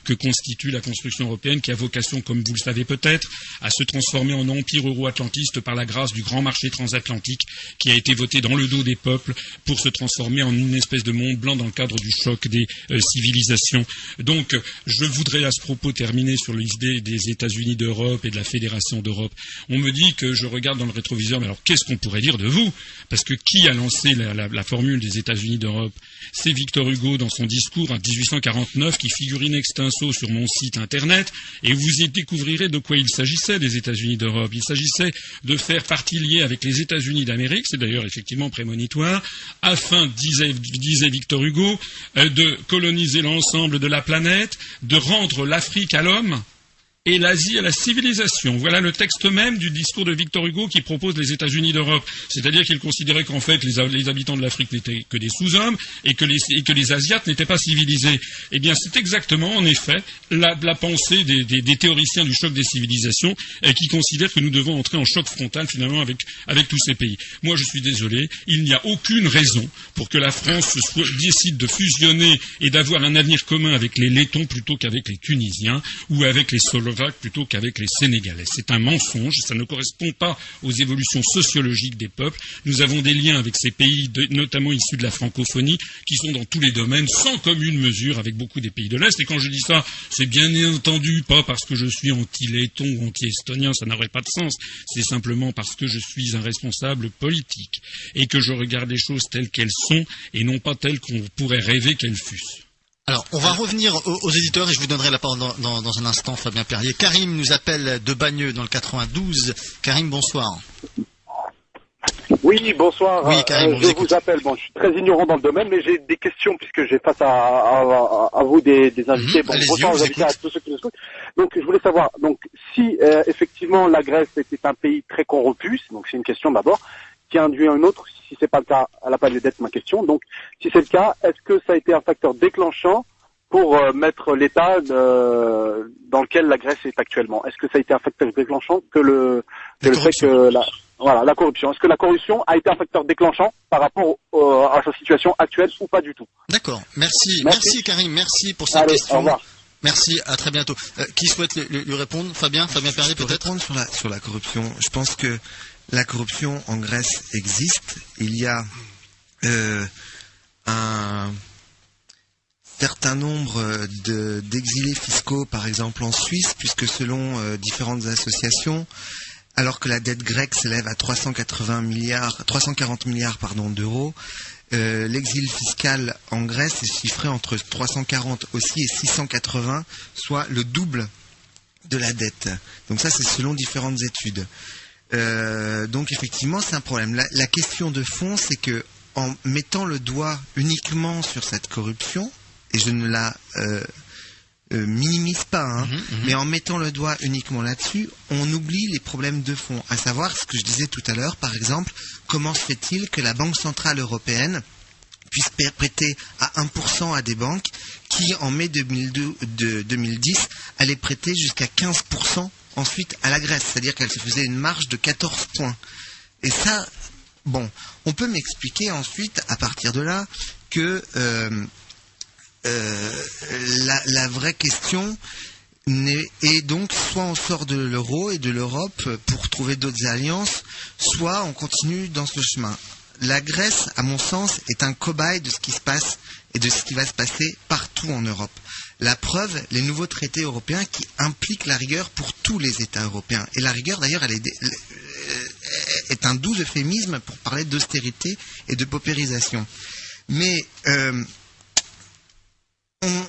S12: que constitue la construction européenne, qui a vocation, comme vous le savez peut-être, à se transformer en empire euro-atlantiste par la grâce du grand marché transatlantique qui a été voté dans le dos des peuples pour se transformer en une espèce de monde blanc dans le cadre du choc des euh, civilisations. Donc, je voudrais à ce propos terminer sur l'idée des États-Unis d'Europe et de la Fédération d'Europe. On me dit que je regarde dans le rétroviseur, mais alors qu'est-ce qu'on pourrait dire de vous? Parce que qui a lancé la, la formule des États-Unis d'Europe? C'est Victor Hugo dans son discours en 1849 qui figure in extenso sur mon site internet et vous y découvrirez de quoi il s'agissait des États-Unis d'Europe. Il s'agissait de faire partie liée avec les États-Unis d'Amérique, c'est d'ailleurs effectivement prémonitoire, afin, disait, disait Victor Hugo, euh, de coloniser l'ensemble de la planète, de rendre l'Afrique à l'homme et l'Asie à la civilisation. Voilà le texte même du discours de Victor Hugo qui propose les États-Unis d'Europe. C'est-à-dire qu'il considérait qu'en fait les, habitants de l'Afrique n'étaient que des sous-hommes et, que les, Asiates n'étaient pas civilisés. Eh bien, c'est exactement, en effet, la, pensée des, théoriciens du choc des civilisations et qui considèrent que nous devons entrer en choc frontal finalement avec, avec tous ces pays. Moi, je suis désolé, il n'y a aucune raison pour que la France décide de fusionner et d'avoir un avenir commun avec les Lettons plutôt qu'avec les Tunisiens ou avec les Plutôt qu'avec les Sénégalais. C'est un mensonge, ça ne correspond pas aux évolutions sociologiques des peuples. Nous avons des liens avec ces pays, notamment issus de la francophonie, qui sont dans tous les domaines sans commune mesure avec beaucoup des pays de l'Est. Et quand je dis ça, c'est bien entendu pas parce que je suis anti-letton ou anti-estonien, ça n'aurait pas de sens. C'est simplement parce que je suis un responsable politique et que je regarde les choses telles qu'elles sont et non pas telles qu'on pourrait rêver qu'elles fussent.
S8: Alors, on va revenir aux, éditeurs et je vous donnerai la parole dans, un instant, Fabien Perrier. Karim nous appelle de Bagneux dans le 92. Karim, bonsoir.
S16: Oui, bonsoir.
S8: Oui, Karim,
S16: euh, je vous, appelle. Bon, je suis très ignorant dans le domaine, mais j'ai des questions puisque j'ai face à, vous des, invités.
S8: Mhm,
S16: bon, bonsoir aux invités à tous ceux qui nous écoutent. Donc, je voulais savoir, donc, si euh, effectivement la Grèce était un pays très corrompu, donc c'est une question d'abord, qui induit un autre, si c'est pas le cas, elle n'a pas lieu d'être ma question. Donc, si c'est le cas, est-ce que ça a été un facteur déclenchant pour euh, mettre l'état euh, dans lequel la Grèce est actuellement? Est-ce que ça a été un facteur déclenchant que le, que le fait que la, voilà, la corruption? Est-ce que la corruption a été un facteur déclenchant par rapport à sa situation actuelle ou pas du tout?
S8: D'accord. Merci. merci. Karim. Merci pour cette question. Au revoir. Merci, à très bientôt. Euh, qui souhaite lui répondre? Fabien? Fabien Perrier peut-être?
S10: répondre sur la, sur la corruption. Je pense que la corruption en Grèce existe. Il y a euh, un certain nombre d'exilés fiscaux, par exemple en Suisse, puisque selon euh, différentes associations, alors que la dette grecque s'élève à 380 milliards, 340 milliards d'euros, euh, l'exil fiscal en Grèce est chiffré entre 340 aussi et 680, soit le double de la dette. Donc ça, c'est selon différentes études. Euh, donc effectivement, c'est un problème. La, question de fond, c'est que en mettant le doigt uniquement sur cette corruption, et je ne la euh, euh, minimise pas, hein, mhm, mhm. mais en mettant le doigt uniquement là-dessus, on oublie les problèmes de fond, à savoir ce que je disais tout à l'heure, par exemple, comment se fait-il que la Banque Centrale Européenne puisse prêter à 1% à des banques qui, en mai 2002, de 2010, allaient prêter jusqu'à 15% ensuite à la Grèce, c'est-à-dire qu'elle se faisait une marge de 14 points. Et ça, bon, on peut m'expliquer ensuite, à partir de là, que euh, euh, la, vraie question, et donc, soit on sort de l'euro et de l'Europe pour trouver d'autres alliances, soit on continue dans ce chemin. La Grèce, à mon sens, est un cobaye de ce qui se passe et de ce qui va se passer partout en Europe. La preuve, les nouveaux traités européens qui impliquent la rigueur pour tous les États européens. Et la rigueur, d'ailleurs, elle est, euh, est un doux euphémisme pour parler d'austérité et de paupérisation. Mais euh, on-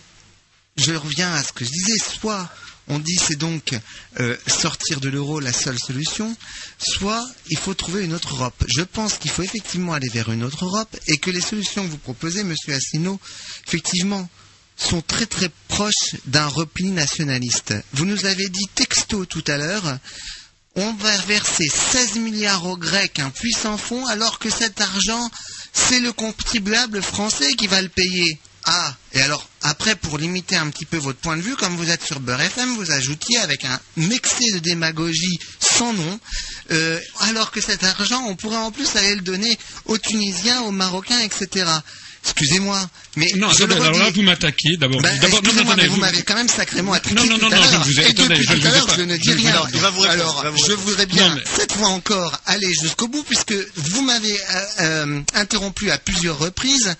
S10: je reviens à ce que je disais, soit on dit c'est donc euh, sortir de l'euro la seule solution, soit il faut trouver une autre Europe. Je pense qu'il faut effectivement aller vers une autre Europe et que les solutions que vous proposez, Monsieur Asselineau, effectivement, sont très très proches d'un repli nationaliste. Vous nous avez dit texto tout à l'heure, on va verser 16 milliards aux Grecs, un puissant fonds, alors que cet argent, c'est le contribuable français qui va le payer. Ah, et alors, après, pour limiter un petit peu votre point de vue, comme vous êtes sur Beurre FM, vous ajoutiez avec un excès de démagogie sans nom, euh, alors que cet argent, on pourrait en plus aller le donner aux Tunisiens, aux Marocains, etc. Excusez-moi, mais
S12: Non,
S10: je le
S12: attendez, alors là, vous m'attaquez d'abord.
S10: Bah,
S12: d'abord, non, non,
S10: mais vous
S12: vous-
S10: m'avez quand même sacrément attaqué
S12: Non, non,
S10: tout
S12: non,
S10: à
S12: non, je vous ai- attendez, je ne
S10: tout à l'heure,
S12: pas-
S10: je ne dis rien.
S12: alors, il va vous répondre,
S10: Alors,
S12: il va vous
S10: je voudrais bien,
S12: mais-
S10: cette fois encore, aller jusqu'au bout, puisque vous m'avez euh, euh, interrompu à plusieurs reprises.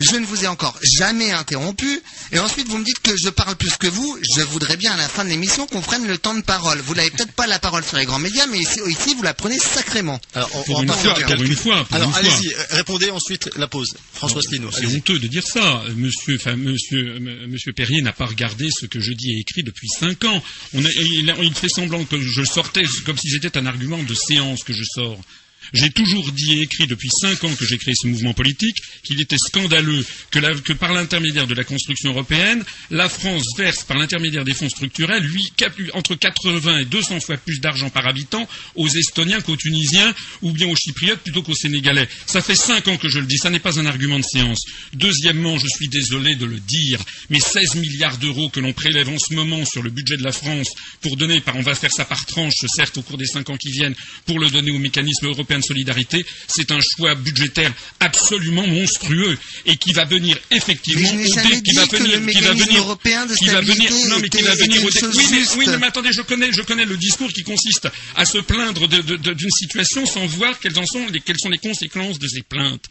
S10: Je ne vous ai encore jamais interrompu. Et ensuite, vous me dites que je parle plus que vous. Je voudrais bien, à la fin de l'émission, qu'on prenne le temps de parole. Vous n'avez peut-être pas la parole sur les grands médias, mais ici, ici, vous la prenez sacrément.
S8: Alors, on,
S12: Pour
S8: on
S12: une fois, pour une fois, pour
S8: Alors,
S12: une fois.
S8: allez-y, euh, répondez ensuite la pause. François Asselineau,
S12: C'est honteux de dire ça. Monsieur, enfin, monsieur, m- monsieur Perrier n'a pas regardé ce que je dis et écrit depuis cinq ans. On a- il, a- il fait semblant que je sortais comme si c'était un argument de séance que je sors. J'ai toujours dit et écrit depuis cinq ans que j'ai créé ce mouvement politique qu'il était scandaleux que, par l'intermédiaire de la construction européenne, la France verse par l'intermédiaire des fonds structurels entre 80 et 200 fois plus d'argent par habitant aux Estoniens qu'aux Tunisiens ou bien aux Chypriotes plutôt qu'aux Sénégalais. Ça fait cinq ans que je le dis, ça n'est pas un argument de séance. Deuxièmement, je suis désolé de le dire, mais 16 milliards d'euros que l'on prélève en ce moment sur le budget de la France pour donner, par, on va faire ça par tranche, certes, au cours des cinq ans qui viennent, pour le donner au mécanisme européen de solidarité, c'est un choix budgétaire absolument monstrueux et qui va venir effectivement
S10: Mais je n'ai
S12: au qui va
S10: dit que
S12: venir,
S10: le
S12: qui va
S10: mécanisme
S12: venir,
S10: européen de
S12: qui va venir, non mais qui va venir au oui, mais, oui, mais attendez, je connais, je connais le discours qui consiste à se plaindre d'une situation sans voir quelles en sont les, quelles sont les conséquences de ces plaintes.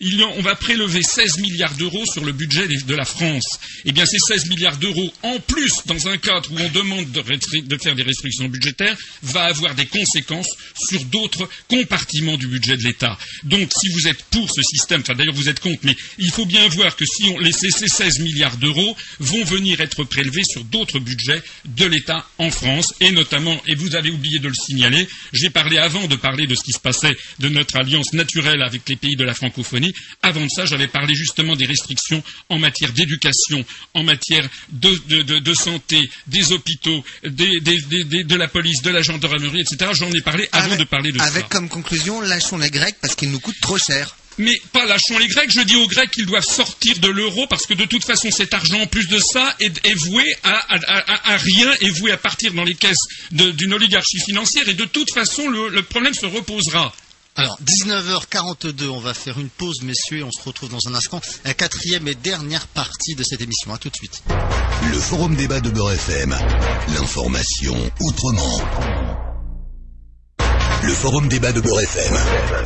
S12: Il y en- on va prélever 16 milliards d'euros sur le budget de la France. Eh bien, ces 16 milliards d'euros, en plus, dans un cadre où on demande de faire des restrictions budgétaires, va avoir des conséquences sur d'autres compartiments du budget de l'État. Donc, si vous êtes pour ce système, enfin d'ailleurs vous êtes contre, mais il faut bien voir que si on laissait ces 16 milliards d'euros vont venir être prélevés sur d'autres budgets de l'État en France, et notamment, et vous avez oublié de le signaler, j'ai parlé avant de parler de ce qui se passait de notre alliance naturelle avec les pays de la francophonie. Avant de ça, j'avais parlé justement des restrictions en matière d'éducation, en matière de, de- de- de santé, des hôpitaux, des- des- des- des- de la police, de la gendarmerie, etc. J'en ai parlé avant
S10: Avec-
S12: de parler de
S10: Avec
S12: ça.
S10: comme conclusion, lâchons les Grecs parce qu'ils nous coûtent trop cher.
S12: Mais pas lâchons les Grecs, je dis aux Grecs qu'ils doivent sortir de l'euro parce que de toute façon cet argent en plus de ça est, est voué à, à- à- à rien, est voué à partir dans les caisses d'une oligarchie financière et de toute façon le, le problème se reposera.
S8: Alors, 19h42, on va faire une pause, messieurs, et on se retrouve dans un instant. La quatrième et dernière partie de cette émission. À tout de suite.
S7: Le forum débat de Beurre FM. L'information autrement. Le forum débat de Beurre FM.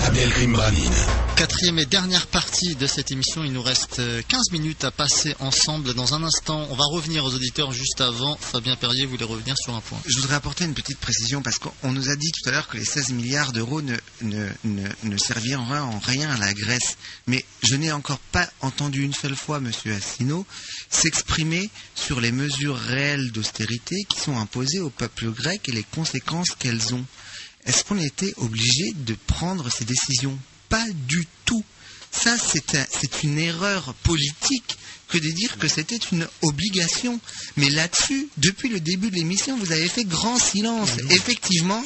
S7: Abdelkrim Branin.
S8: Quatrième et dernière partie de cette émission. Il nous reste euh, 15 minutes à passer ensemble. Dans un instant, on va revenir aux auditeurs juste avant. Fabien Perrier voulait revenir sur un point.
S10: Je voudrais apporter une petite précision parce qu'on nous a dit tout à l'heure que les 16 milliards d'euros ne, ne, ne, ne serviraient en rien à la Grèce. Mais je n'ai encore pas entendu une seule fois M. Assino s'exprimer sur les mesures réelles d'austérité qui sont imposées au peuple grec et les conséquences qu'elles ont. Est-ce qu'on était obligé de prendre ces décisions? Pas du tout. Ça, c'est un- c'est une erreur politique que de dire que c'était une obligation. Mais là-dessus, depuis le début de l'émission, vous avez fait grand silence. Effectivement,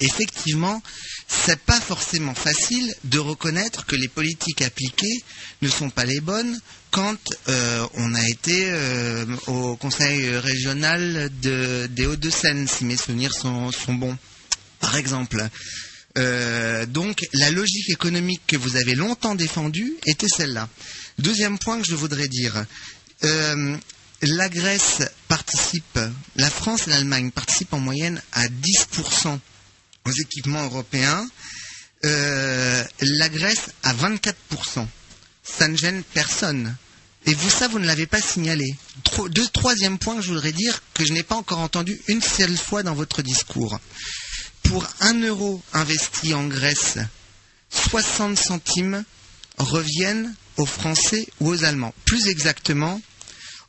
S10: effectivement, c'est pas forcément facile de reconnaître que les politiques appliquées ne sont pas les bonnes quand euh, on a été euh, au conseil régional de- des Hauts-de-Seine, si mes souvenirs sont, sont bons, par exemple. Euh, donc la logique économique que vous avez longtemps défendue était celle-là. Deuxième point que je voudrais dire. Euh, la Grèce participe, la France et l'Allemagne participent en moyenne à 10% aux équipements européens, euh, la Grèce à 24%. Ça ne gêne personne. Et vous, ça, vous ne l'avez pas signalé. Deux, troisième point que je voudrais dire que je n'ai pas encore entendu une seule fois dans votre discours. Pour un euro investi en Grèce, 60 centimes reviennent aux Français ou aux Allemands. Plus exactement,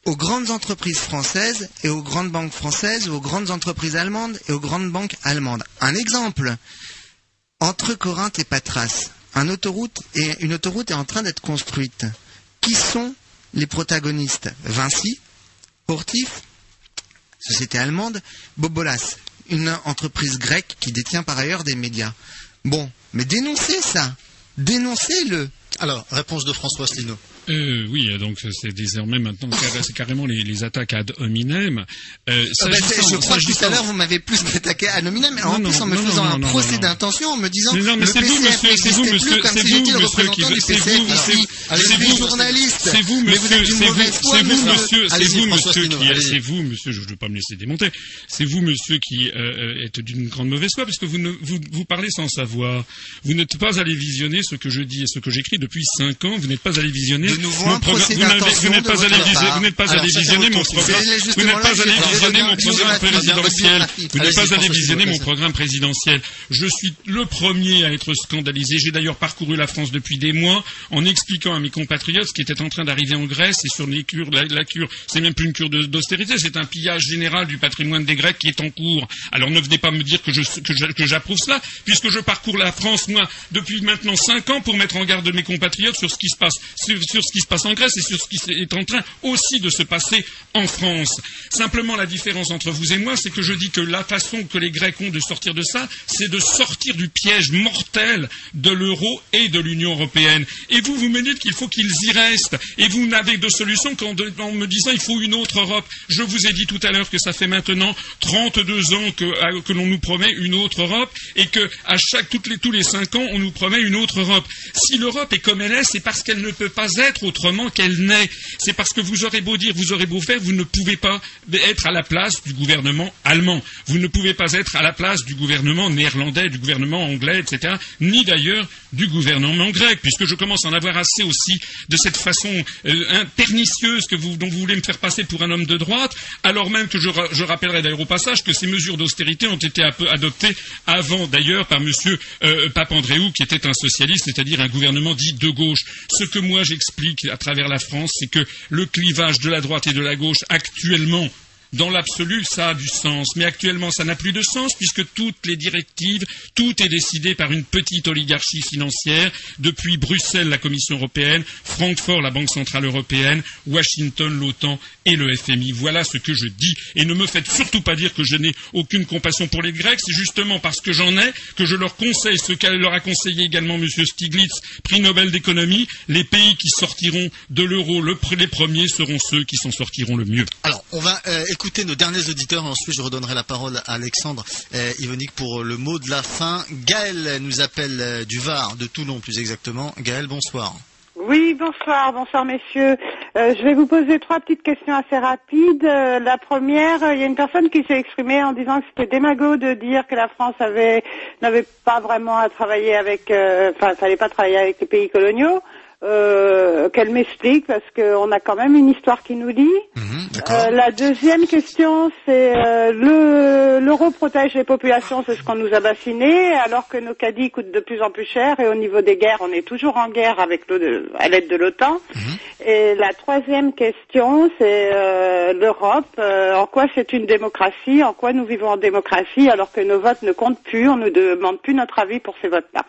S10: aux grandes entreprises françaises et aux grandes banques françaises ou aux grandes entreprises allemandes et aux grandes banques allemandes. Un exemple, entre Corinthe et Patras, une autoroute est en train d'être construite. Qui sont les protagonistes? Vinci, Portif, société allemande, Bobolas, une entreprise grecque qui détient par ailleurs des médias. Bon, mais dénoncez ça Dénoncez-le
S8: Alors, réponse de François Asselineau.
S12: Euh, oui, euh, donc c'est désormais maintenant c'est carrément les, les attaques ad hominem. Euh,
S10: Ah bah, je crois que tout à l'heure vous m'avez plus attaqué nominem, mais en
S12: Non,
S10: plus en me
S12: non,
S10: faisant un procès d'intention, en me disant
S12: Mais non, mais
S10: le
S12: c'est vous,
S10: PCF
S12: monsieur, c'est vous, monsieur,
S10: comme
S12: c'est
S10: si
S12: vous,
S10: j'étais le
S12: monsieur, c'est
S10: PCF
S12: vous, c'est- vous,
S10: journaliste.
S12: C'est vous, monsieur, c'est vous,
S10: monsieur.
S12: c'est vous, monsieur, qui, c'est vous, monsieur, je ne veux pas me laisser démonter, c'est vous, monsieur, qui euh, euh, êtes d'une grande mauvaise foi, parce que vous, ne, vous, vous parlez sans savoir. Vous n'êtes pas allé visionner ce que je dis et ce que j'écris depuis cinq ans. Vous n'êtes pas allé visionner
S10: De nouveau
S12: mon
S10: un
S12: programme.
S10: procès
S12: Vous n'avez-
S10: d'intention
S12: vous n'êtes pas allé visionner,
S10: part.
S12: vous n'êtes pas
S10: Alors,
S12: allé
S10: chacun
S12: visionner
S10: votre
S12: mon programme. Vous n'êtes pas allé visionner mon présidentiel. Vous n'êtes pas allé visionner mon programme présidentiel. Je suis le premier à être scandalisé. J'ai d'ailleurs parcouru la France depuis des mois en expliquant à mes compatriotes ce qui était en train d'arriver en Grèce et sur les cures, la, la cure, c'est même plus une cure d'austérité, c'est un pillage général du patrimoine des Grecs qui est en cours. Alors ne venez pas me dire que j'approuve cela, puisque je parcours la France, moi, depuis maintenant cinq ans pour mettre en garde mes compatriotes sur ce qui se passe, sur, sur ce qui se passe en Grèce et sur ce qui est en train aussi de se passer en France. Simplement, la différence entre vous et moi, c'est que je dis que la façon que les Grecs ont de sortir de ça, c'est de sortir du piège mortel de l'euro et de l'Union européenne. Et vous, vous me dites qu'il faut qu'ils y restent. Et vous n'avez de solution qu'en me disant il faut une autre Europe. Je vous ai dit tout à l'heure que ça fait maintenant 32 ans que, l'on nous promet une autre Europe et que à chaque, toutes les, tous les cinq ans, on nous promet une autre Europe. Si l'Europe est comme elle est, c'est parce qu'elle ne peut pas être autrement qu'elle n'est. C'est parce que vous aurez beau dire, vous aurez beau faire, vous ne pouvez pas être à la place du gouvernement allemand. Vous ne pouvez pas être à la place du gouvernement néerlandais, du gouvernement anglais, etc. Ni d'ailleurs du gouvernement grec, puisque je commence à en avoir assez aussi de cette façon euh, pernicieuse que dont vous voulez me faire passer pour un homme de droite, alors même que je, ra- je rappellerai d'ailleurs au passage que ces mesures d'austérité ont été adoptées avant d'ailleurs par Monsieur euh, Papandréou, qui était un socialiste, c'est-à-dire un gouvernement dit de gauche. Ce que moi j'explique à travers la France, c'est que le clivage de la droite et de la gauche actuellement dans l'absolu, ça a du sens, mais actuellement, ça n'a plus de sens puisque toutes les directives, tout est décidé par une petite oligarchie financière, depuis Bruxelles, la Commission européenne, Francfort, la Banque centrale européenne, Washington, l'OTAN et le FMI. Voilà ce que je dis. Et ne me faites surtout pas dire que je n'ai aucune compassion pour les Grecs. C'est justement parce que j'en ai que je leur conseille ce qu'elle leur a conseillé également M. Stiglitz, prix Nobel d'économie. Les pays qui sortiront de l'euro les premiers seront ceux qui s'en sortiront le mieux.
S8: Alors, on va euh, écouter nos derniers auditeurs ensuite je redonnerai la parole à Alexandre euh, Yvonique pour le mot de la fin. Gaël nous appelle euh, du Var, de Toulon plus exactement. Gaël, bonsoir.
S17: Oui, bonsoir, bonsoir messieurs. Euh, je vais vous poser trois petites questions assez rapides. Euh, la première, il y a une personne qui s'est exprimée en disant que c'était démago de dire que la France avait n'avait pas vraiment à travailler avec, enfin, ça n'allait pas travailler avec les pays coloniaux. Euh, Qu'elle m'explique parce qu'on a quand même une histoire qui nous lie. Euh, la deuxième question, c'est euh, le l'euro protège les populations, c'est ce qu'on nous a bassiné, alors que nos caddies coûtent de plus en plus cher et au niveau des guerres, on est toujours en guerre avec le, à l'aide de l'OTAN. Et la troisième question, c'est euh, l'Europe. euh, en quoi c'est une démocratie En quoi nous vivons en démocratie alors que nos votes ne comptent plus On ne demande plus notre avis pour ces votes-là.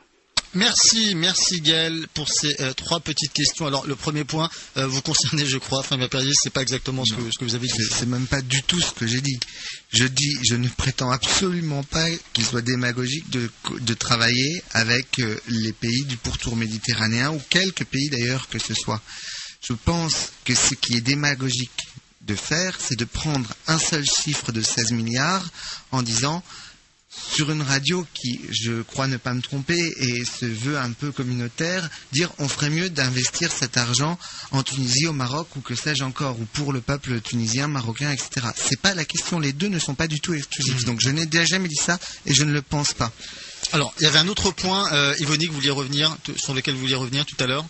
S8: Merci, merci Gaël pour ces euh, trois petites questions. Alors le premier point euh, vous concernez, je crois, enfin ma période, c'est pas exactement ce que, ce que vous avez dit.
S10: C'est c'est même pas du tout ce que j'ai dit. Je dis, je ne prétends absolument pas qu'il soit démagogique de, de travailler avec euh, les pays du pourtour méditerranéen ou quelques pays d'ailleurs que ce soit. Je pense que ce qui est démagogique de faire, c'est de prendre un seul chiffre de 16 milliards en disant sur une radio qui, je crois ne pas me tromper, et se veut un peu communautaire, dire on ferait mieux d'investir cet argent en Tunisie, au Maroc, ou que sais-je encore, ou pour le peuple tunisien, marocain, etc. C'est pas la question. Les deux ne sont pas du tout exclusifs. Donc je n'ai déjà jamais dit ça, et je ne le pense pas.
S8: Alors, il y avait un autre point, euh, Yvonne, que vous vouliez revenir, sur lequel vous vouliez revenir tout à l'heure?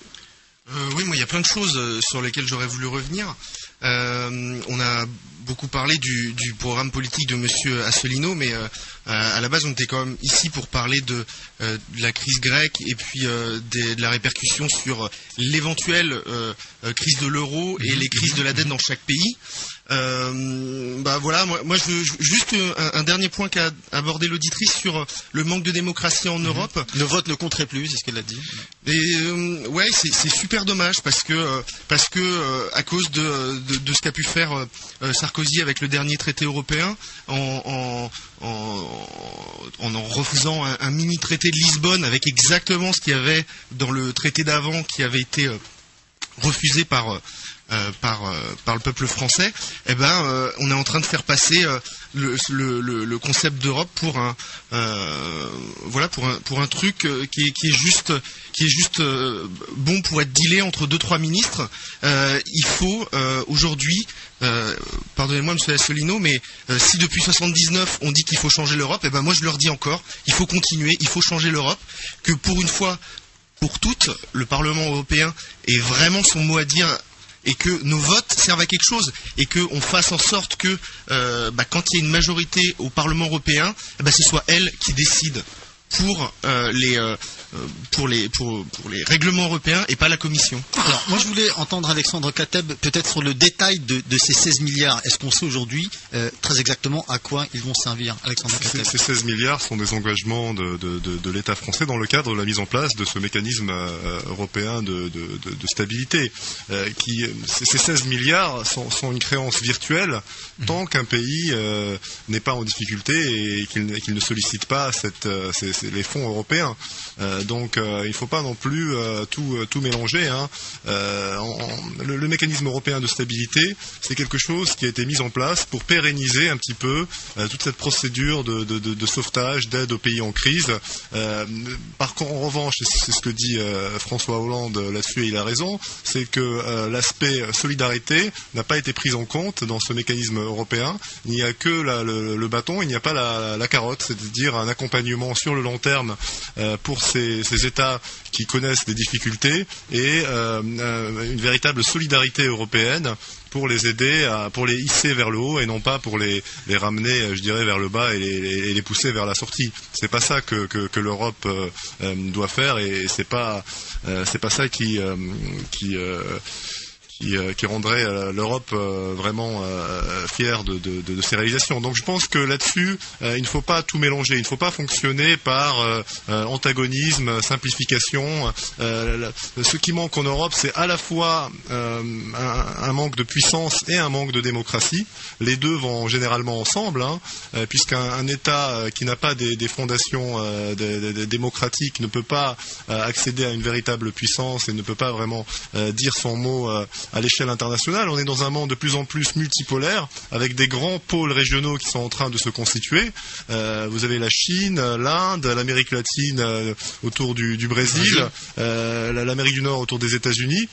S11: Euh, oui, moi, il y a plein de choses euh, sur lesquelles j'aurais voulu revenir. Euh, on a beaucoup parlé du, du programme politique de Monsieur Asselineau, mais euh, à à la base, on était quand même ici pour parler de, euh, de la crise grecque et puis euh, des- de la répercussion sur l'éventuelle euh, euh, crise de l'euro et les crises de la dette dans chaque pays. Euh, bah voilà, moi, moi je, juste un, un dernier point qu'a abordé l'auditrice sur le manque de démocratie en Europe.
S8: Le vote ne compterait plus, c'est ce qu'elle a dit.
S11: Et euh, ouais, c'est super dommage parce que euh, parce que euh, à cause de, de, de ce qu'a pu faire Sarkozy avec le dernier traité européen en en, en, refaisant un, un mini traité de Lisbonne avec exactement ce qu'il y avait dans le traité d'avant qui avait été refusé par euh, euh, par, le peuple français, eh ben, euh, on est en train de faire passer le, concept d'Europe pour un, voilà, pour un, truc qui est, juste, qui est juste bon pour être dealé entre deux trois ministres. Il faut aujourd'hui, pardonnez-moi Monsieur Asselineau, mais si depuis 79 on dit qu'il faut changer l'Europe, eh ben moi je leur dis encore, il faut continuer, il faut changer l'Europe, que pour une fois pour toutes, le Parlement européen ait vraiment son mot à dire et que nos votes servent à quelque chose et qu'on fasse en sorte que euh, bah, quand il y a une majorité au Parlement européen, eh ben, ce soit elle qui décide pour, euh, les, euh, euh, pour, les, pour, pour les règlements européens et pas la Commission.
S8: Alors, moi, je voulais entendre Alexandre Kateb peut-être sur le détail de, de ces 16 milliards. Est-ce qu'on sait aujourd'hui euh, très exactement à quoi ils vont servir, Alexandre
S9: Ces,
S8: Kateb?
S9: ces 16 milliards sont des engagements de, de- de- de l'État français dans le cadre de la mise en place de ce mécanisme euh, européen de, de- de- de stabilité. euh, qui, ces ces 16 milliards sont, sont une créance virtuelle tant qu'un pays euh, n'est pas en difficulté et qu'il ne- qu'il ne sollicite pas cette, euh, ces- les fonds européens. Euh, donc euh, il ne faut pas non plus euh, tout, tout mélanger. hein. Le, mécanisme européen de stabilité, c'est quelque chose qui a été mis en place pour pérenniser un petit peu toute cette procédure de, sauvetage, d'aide aux pays en crise. Par contre, en revanche, c'est ce que dit François Hollande là-dessus, et il a raison, c'est que l'aspect solidarité n'a pas été pris en compte dans ce mécanisme européen. Il n'y a que le bâton, il n'y a pas la, la carotte, c'est-à-dire un accompagnement sur le long terme euh, pour ces, États qui connaissent des difficultés et euh, euh, une véritable solidarité européenne pour les aider, à, pour les hisser vers le haut et non pas pour les, ramener, je dirais, vers le bas et les, pousser vers la sortie. C'est pas ça que, l'Europe doit faire et c'est pas pas ça qui qui, euh, qui rendrait euh, l'Europe euh, vraiment fière de, ses réalisations. Donc je pense que là-dessus, il ne faut pas tout mélanger, il ne faut pas fonctionner par antagonisme, simplification. Ce qui manque en Europe, c'est à la fois un, manque de puissance et un manque de démocratie. Les deux vont généralement ensemble, hein, puisqu'un un État qui n'a pas des, fondations démocratiques ne peut pas accéder à une véritable puissance et ne peut pas vraiment dire son mot à l'échelle internationale. On est dans un monde de plus en plus multipolaire, avec des grands pôles régionaux qui sont en train de se constituer. Euh, vous avez la Chine, l'Inde, l'Amérique latine euh, autour du, du Brésil, euh, la- l'Amérique du Nord autour des États-Unis.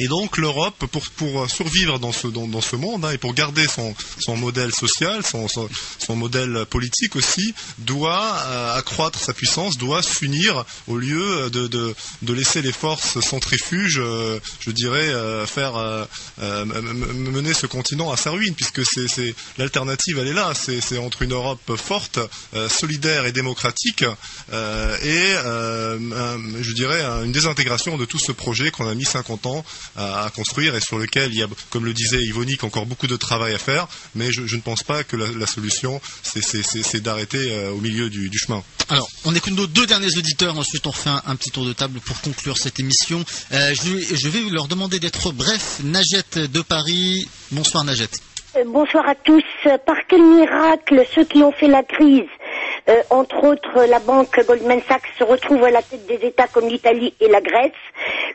S9: Et donc l'Europe, pour, pour survivre dans ce, dans, ce monde hein, et pour garder son, son modèle social, son, son, son modèle politique aussi, doit euh, accroître sa puissance, doit s'unir au lieu de, de, de laisser les forces centrifuges, euh, je dirais, euh, faire euh, euh, mener ce continent à sa ruine, puisque c'est l'alternative, elle est là, c'est entre une Europe forte, euh, solidaire et démocratique, et je dirais une désintégration de tout ce projet qu'on a mis 50 ans à, à construire et sur lequel il y a, comme le disait Yvonique, encore beaucoup de travail à faire, mais je, je ne pense pas que la, la solution, c'est- d'arrêter euh, au milieu du, du chemin.
S8: Alors, on écoute nos deux derniers auditeurs, ensuite on refait un, un petit tour de table pour conclure cette émission. Euh, je, vais- je vais leur demander d'être bref. Najette de Paris, bonsoir Najette.
S18: Euh, Bonsoir à tous. Par quel miracle ceux qui ont fait la crise, euh, entre autres la banque Goldman Sachs, se retrouvent à la tête des États comme l'Italie et la Grèce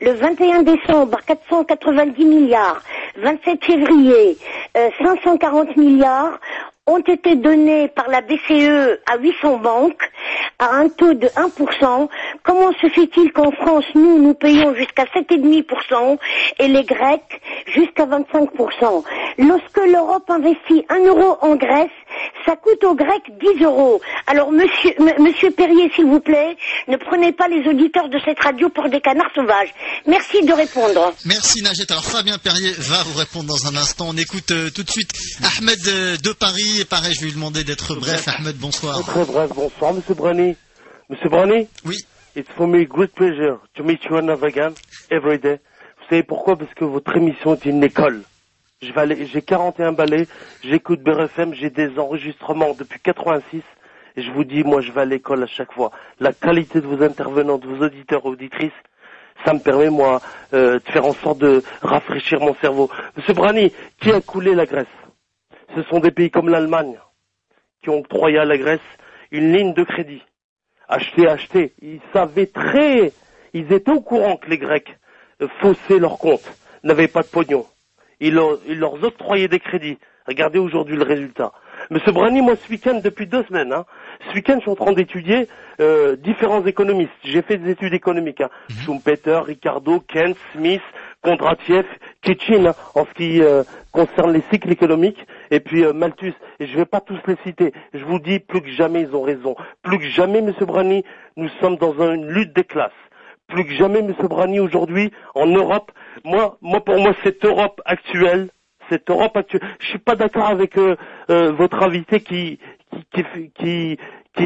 S18: Le 21 décembre, 490 milliards. 27 février, euh, 540 milliards. ont été donnés par la BCE à 800 banques à un taux de 1%. Comment se fait-il qu'en France, nous, nous payons jusqu'à 7,5% et les Grecs jusqu'à 25% Lorsque l'Europe investit 1 euro en Grèce, ça coûte aux Grecs 10 euros. Alors, monsieur, m- monsieur Perrier, s'il vous plaît, ne prenez pas les auditeurs de cette radio pour des canards sauvages. Merci de répondre.
S8: Merci Najet. Alors Fabien Perrier va vous répondre dans un instant. On écoute euh, tout de suite Ahmed euh, de Paris. Et pareil, je vais lui demander d'être bref. Ahmed, bonsoir.
S19: Très bref, bonsoir, Monsieur Brani. Monsieur Brani?
S8: Oui.
S19: It's for me great pleasure to meet you another again, every day. Vous savez pourquoi? Parce que votre émission est une école. J'ai 41 ballets, j'écoute BRFM, j'ai des enregistrements depuis 86, et je vous dis, moi, je vais à l'école à chaque fois. La qualité de vos intervenants, de vos auditeurs, auditrices, ça me permet, moi, euh, de faire en sorte de rafraîchir mon cerveau. Monsieur Brani, qui a coulé la Grèce? Ce sont des pays comme l'Allemagne, qui ont octroyé à la Grèce une ligne de crédit. Acheter, acheter. Ils savaient très, ils étaient au courant que les Grecs euh, faussaient leurs comptes, n'avaient pas de pognon. Ils leur, ils leur octroyaient des crédits. Regardez aujourd'hui le résultat. Monsieur Brani, moi ce week-end, depuis deux semaines, hein, ce week-end, je suis en train d'étudier euh, différents économistes. J'ai fait des études économiques. Hein. Schumpeter, Ricardo, Keynes, Smith, Kondratiev, Kitchin, hein, en ce qui euh, concerne les cycles économiques, et puis euh, Malthus. Et je ne vais pas tous les citer. Je vous dis, plus que jamais, ils ont raison. Plus que jamais, Monsieur Brani, nous sommes dans une lutte des classes. Plus que jamais, Monsieur Brani, aujourd'hui, en Europe, moi, moi, pour moi, cette Europe actuelle, cette Europe actuelle, je suis pas d'accord avec euh, euh, votre invité qui,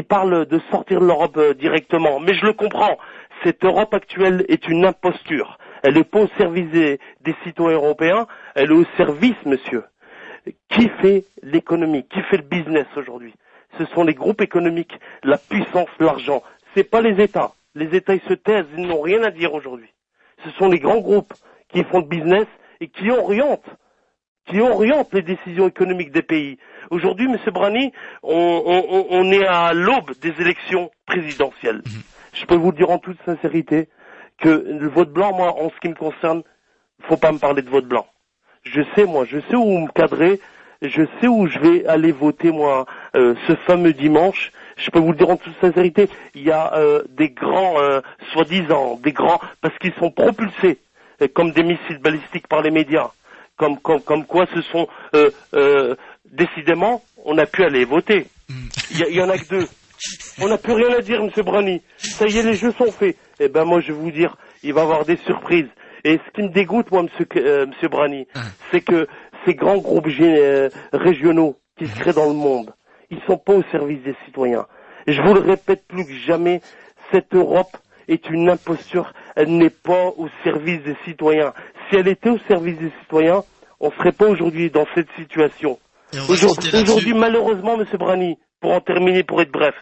S19: parle de sortir de l'Europe euh, directement. Mais je le comprends. Cette Europe actuelle est une imposture. Elle n'est pas au service des, des citoyens européens, elle est au service, monsieur. Qui fait l'économie? Qui fait le business aujourd'hui? Ce sont les groupes économiques, la puissance, l'argent. C'est pas les États. Les États, ils se taisent, ils n'ont rien à dire aujourd'hui. Ce sont les grands groupes qui font le business et qui orientent, qui orientent les décisions économiques des pays. Aujourd'hui, Monsieur Brani, on, on- on est à l'aube des élections présidentielles. Je peux vous le dire en toute sincérité que le vote blanc, moi, en ce qui me concerne, faut pas me parler de vote blanc. Je sais, moi, je sais où me cadrer, je sais où je vais aller voter, moi, euh, ce fameux dimanche. Je peux vous le dire en toute sincérité, il y a euh, des grands, euh, soi-disant, des grands, parce qu'ils sont propulsés comme des missiles balistiques par les médias, comme, comme, comme quoi ce sont, euh, euh, décidément, on a pu aller voter. Il y, en a que deux. On n'a plus rien à dire, Monsieur Brani. Ça y est, les jeux sont faits. Eh ben moi, je vais vous dire, il va y avoir des surprises. Et ce qui me dégoûte, moi, Monsieur, euh, monsieur Brani, c'est que ces grands groupes euh, régionaux qui se créent dans le monde, ils sont pas au service des citoyens. Et je vous le répète plus que jamais, cette Europe est une imposture. Elle n'est pas au service des citoyens. Si elle était au service des citoyens, on serait pas aujourd'hui dans cette situation. Aujourd'hui, malheureusement, Monsieur Brani, pour en terminer, pour être bref,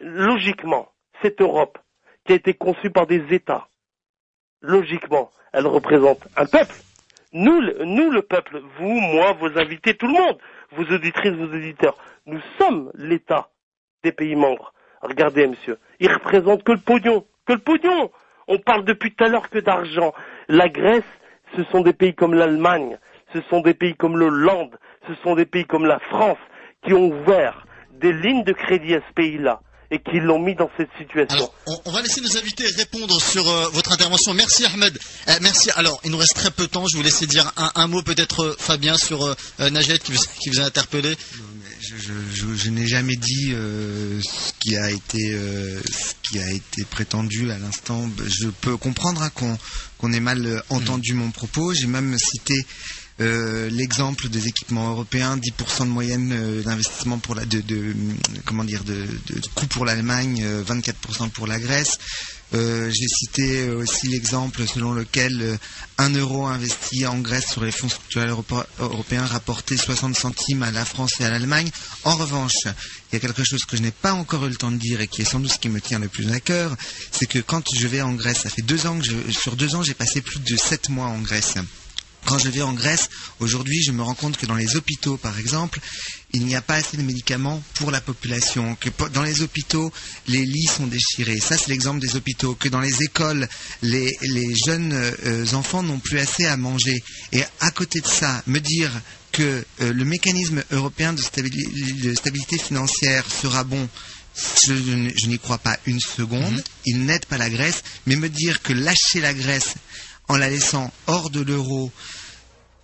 S19: logiquement, cette Europe qui a été conçue par des États, logiquement, elle représente un peuple. Nous, le- nous, le peuple, vous, moi, vos invités, tout le monde, vos auditrices, vos auditeurs, nous sommes l'État des pays membres. Regardez, monsieur, ils représentent que le pognon, que le pognon. On parle depuis tout à l'heure que d'argent. La Grèce, ce sont des pays comme l'Allemagne, ce sont des pays comme l'Hollande, ce sont des pays comme la France qui ont ouvert des lignes de crédit à ce pays-là et qui l'ont mis dans cette situation.
S8: On, on va laisser nos invités répondre sur euh, votre intervention. Merci Ahmed. Euh, merci. Alors, il nous reste très peu de temps. Je vous laisser dire un, mot peut-être euh, Fabien sur Najet qui vous a interpellé.
S10: Je, je, je- je n'ai jamais dit euh, ce qui a été euh, ce qui a été prétendu à l'instant. Je peux comprendre hein, qu'on qu'on ait mal euh, entendu mon propos. J'ai même cité euh, l'exemple des équipements européens, 10% de moyenne euh, d'investissement pour la de, de comment dire de, de, de coût pour l'Allemagne, euh, 24% pour la Grèce. Euh, J'ai cité euh, aussi l'exemple selon lequel euh, un euro investi en Grèce sur les fonds structurels européens rapportait 60 centimes à la France et à l'Allemagne. En revanche, il y a quelque chose que je n'ai pas encore eu le temps de dire et qui est sans doute ce qui me tient le plus à cœur, c'est que quand je vais en Grèce, ça fait deux ans que sur deux ans, j'ai passé plus de sept mois en Grèce. Quand je vais en Grèce, aujourd'hui, je me rends compte que dans les hôpitaux, par exemple, il n'y a pas assez de médicaments pour la population, que dans les hôpitaux, les lits sont déchirés. Ça, c'est l'exemple des hôpitaux. Que dans les écoles, les, les jeunes euh, enfants n'ont plus assez à manger. Et à côté de ça, me dire que euh, le mécanisme européen de, stabili- de stabilité financière sera bon, je, n'y crois pas une seconde.
S8: Mhm.
S10: Il n'aide pas la Grèce, mais me dire que lâcher la Grèce en la laissant hors de l'euro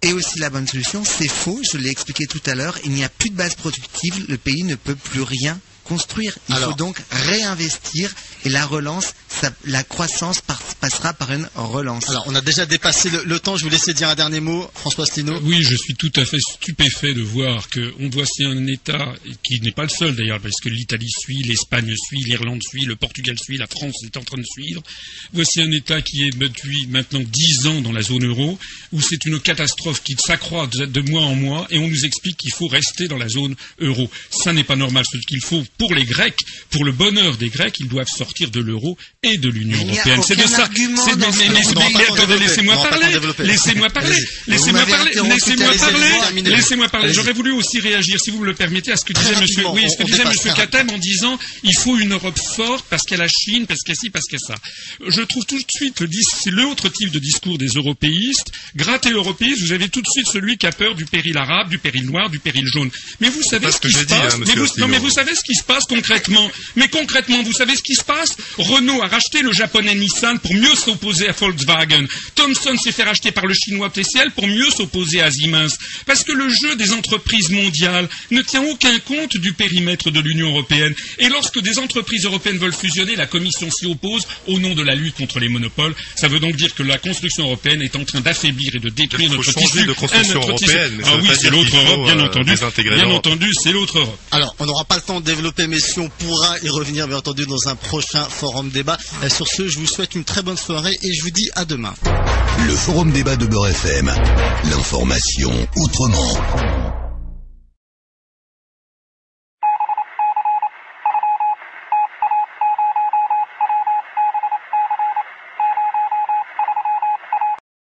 S10: est aussi la bonne solution, c'est faux. Je l'ai expliqué tout à l'heure. Il n'y a plus de base productive. Le pays ne peut plus rien construire. Il
S8: Alors-
S10: faut donc réinvestir et la relance, ça- la croissance par- passera par une relance.
S8: Alors, on a déjà dépassé le, le temps. Je vous laissais dire un dernier mot, François Asselineau.
S12: Oui, je suis tout à fait stupéfait de voir qu'on voici un État qui n'est pas le seul d'ailleurs, parce que l'Italie suit, l'Espagne suit, l'Irlande suit, le Portugal suit, la France est en train de suivre. Voici un État qui est depuis maintenant dix ans dans la zone euro, où c'est une catastrophe qui s'accroît de, de mois en mois, et on nous explique qu'il faut rester dans la zone euro. Ça n'est pas normal. Ce qu'il faut pour les Grecs, pour le bonheur des Grecs, ils doivent sortir de l'euro et de l'Union européenne. C'est de ça. c'est mais- attendez, laissez-moi parler. Laissez-moi parler. Laissez-moi parler. Laissez-moi parler. Laissez-moi parler. J'aurais voulu aussi réagir, si vous me le permettez, à ce que disait Monsieur, oui, ce que disait Monsieur en disant il faut une Europe forte parce qu'il y a la Chine, parce qu'il y a ci, parce qu'il y a ça. Je trouve tout de suite le c'est l'autre type de discours des européistes. Grattez l'européisme, vous avez tout de suite celui qui a peur du péril arabe, du péril noir, du péril jaune. Mais vous savez ce qui se
S9: hein,
S12: passe. mais vous savez ce qui se passe concrètement. Mais concrètement, vous savez ce qui se passe Renault a racheté le japonais Nissan pour mieux s'opposer à Volkswagen. Thomson s'est fait racheter par le chinois TCL pour mieux s'opposer à Siemens. Parce que le jeu des entreprises mondiales ne tient aucun compte du périmètre de l'Union européenne. Et lorsque des entreprises européennes veulent fusionner, la Commission s'y oppose au nom de la lutte contre les monopoles. Ça veut donc dire que la construction européenne est en train d'affaiblir et de détruire notre tissu.
S9: de construction
S12: notre tissu.
S9: européenne,
S12: Ah oui,
S9: pas
S12: c'est l'autre Europe, bien
S9: euh,
S12: entendu. Bien entendu, c'est l'autre Europe.
S8: Alors, on n'aura pas le temps de développer, on pourra y revenir, bien entendu, dans un prochain forum débat. Euh, sur ce, je vous souhaite une très bonne soirée et je vous dis à demain.
S7: Le forum débat de Beurre FM. L'information autrement.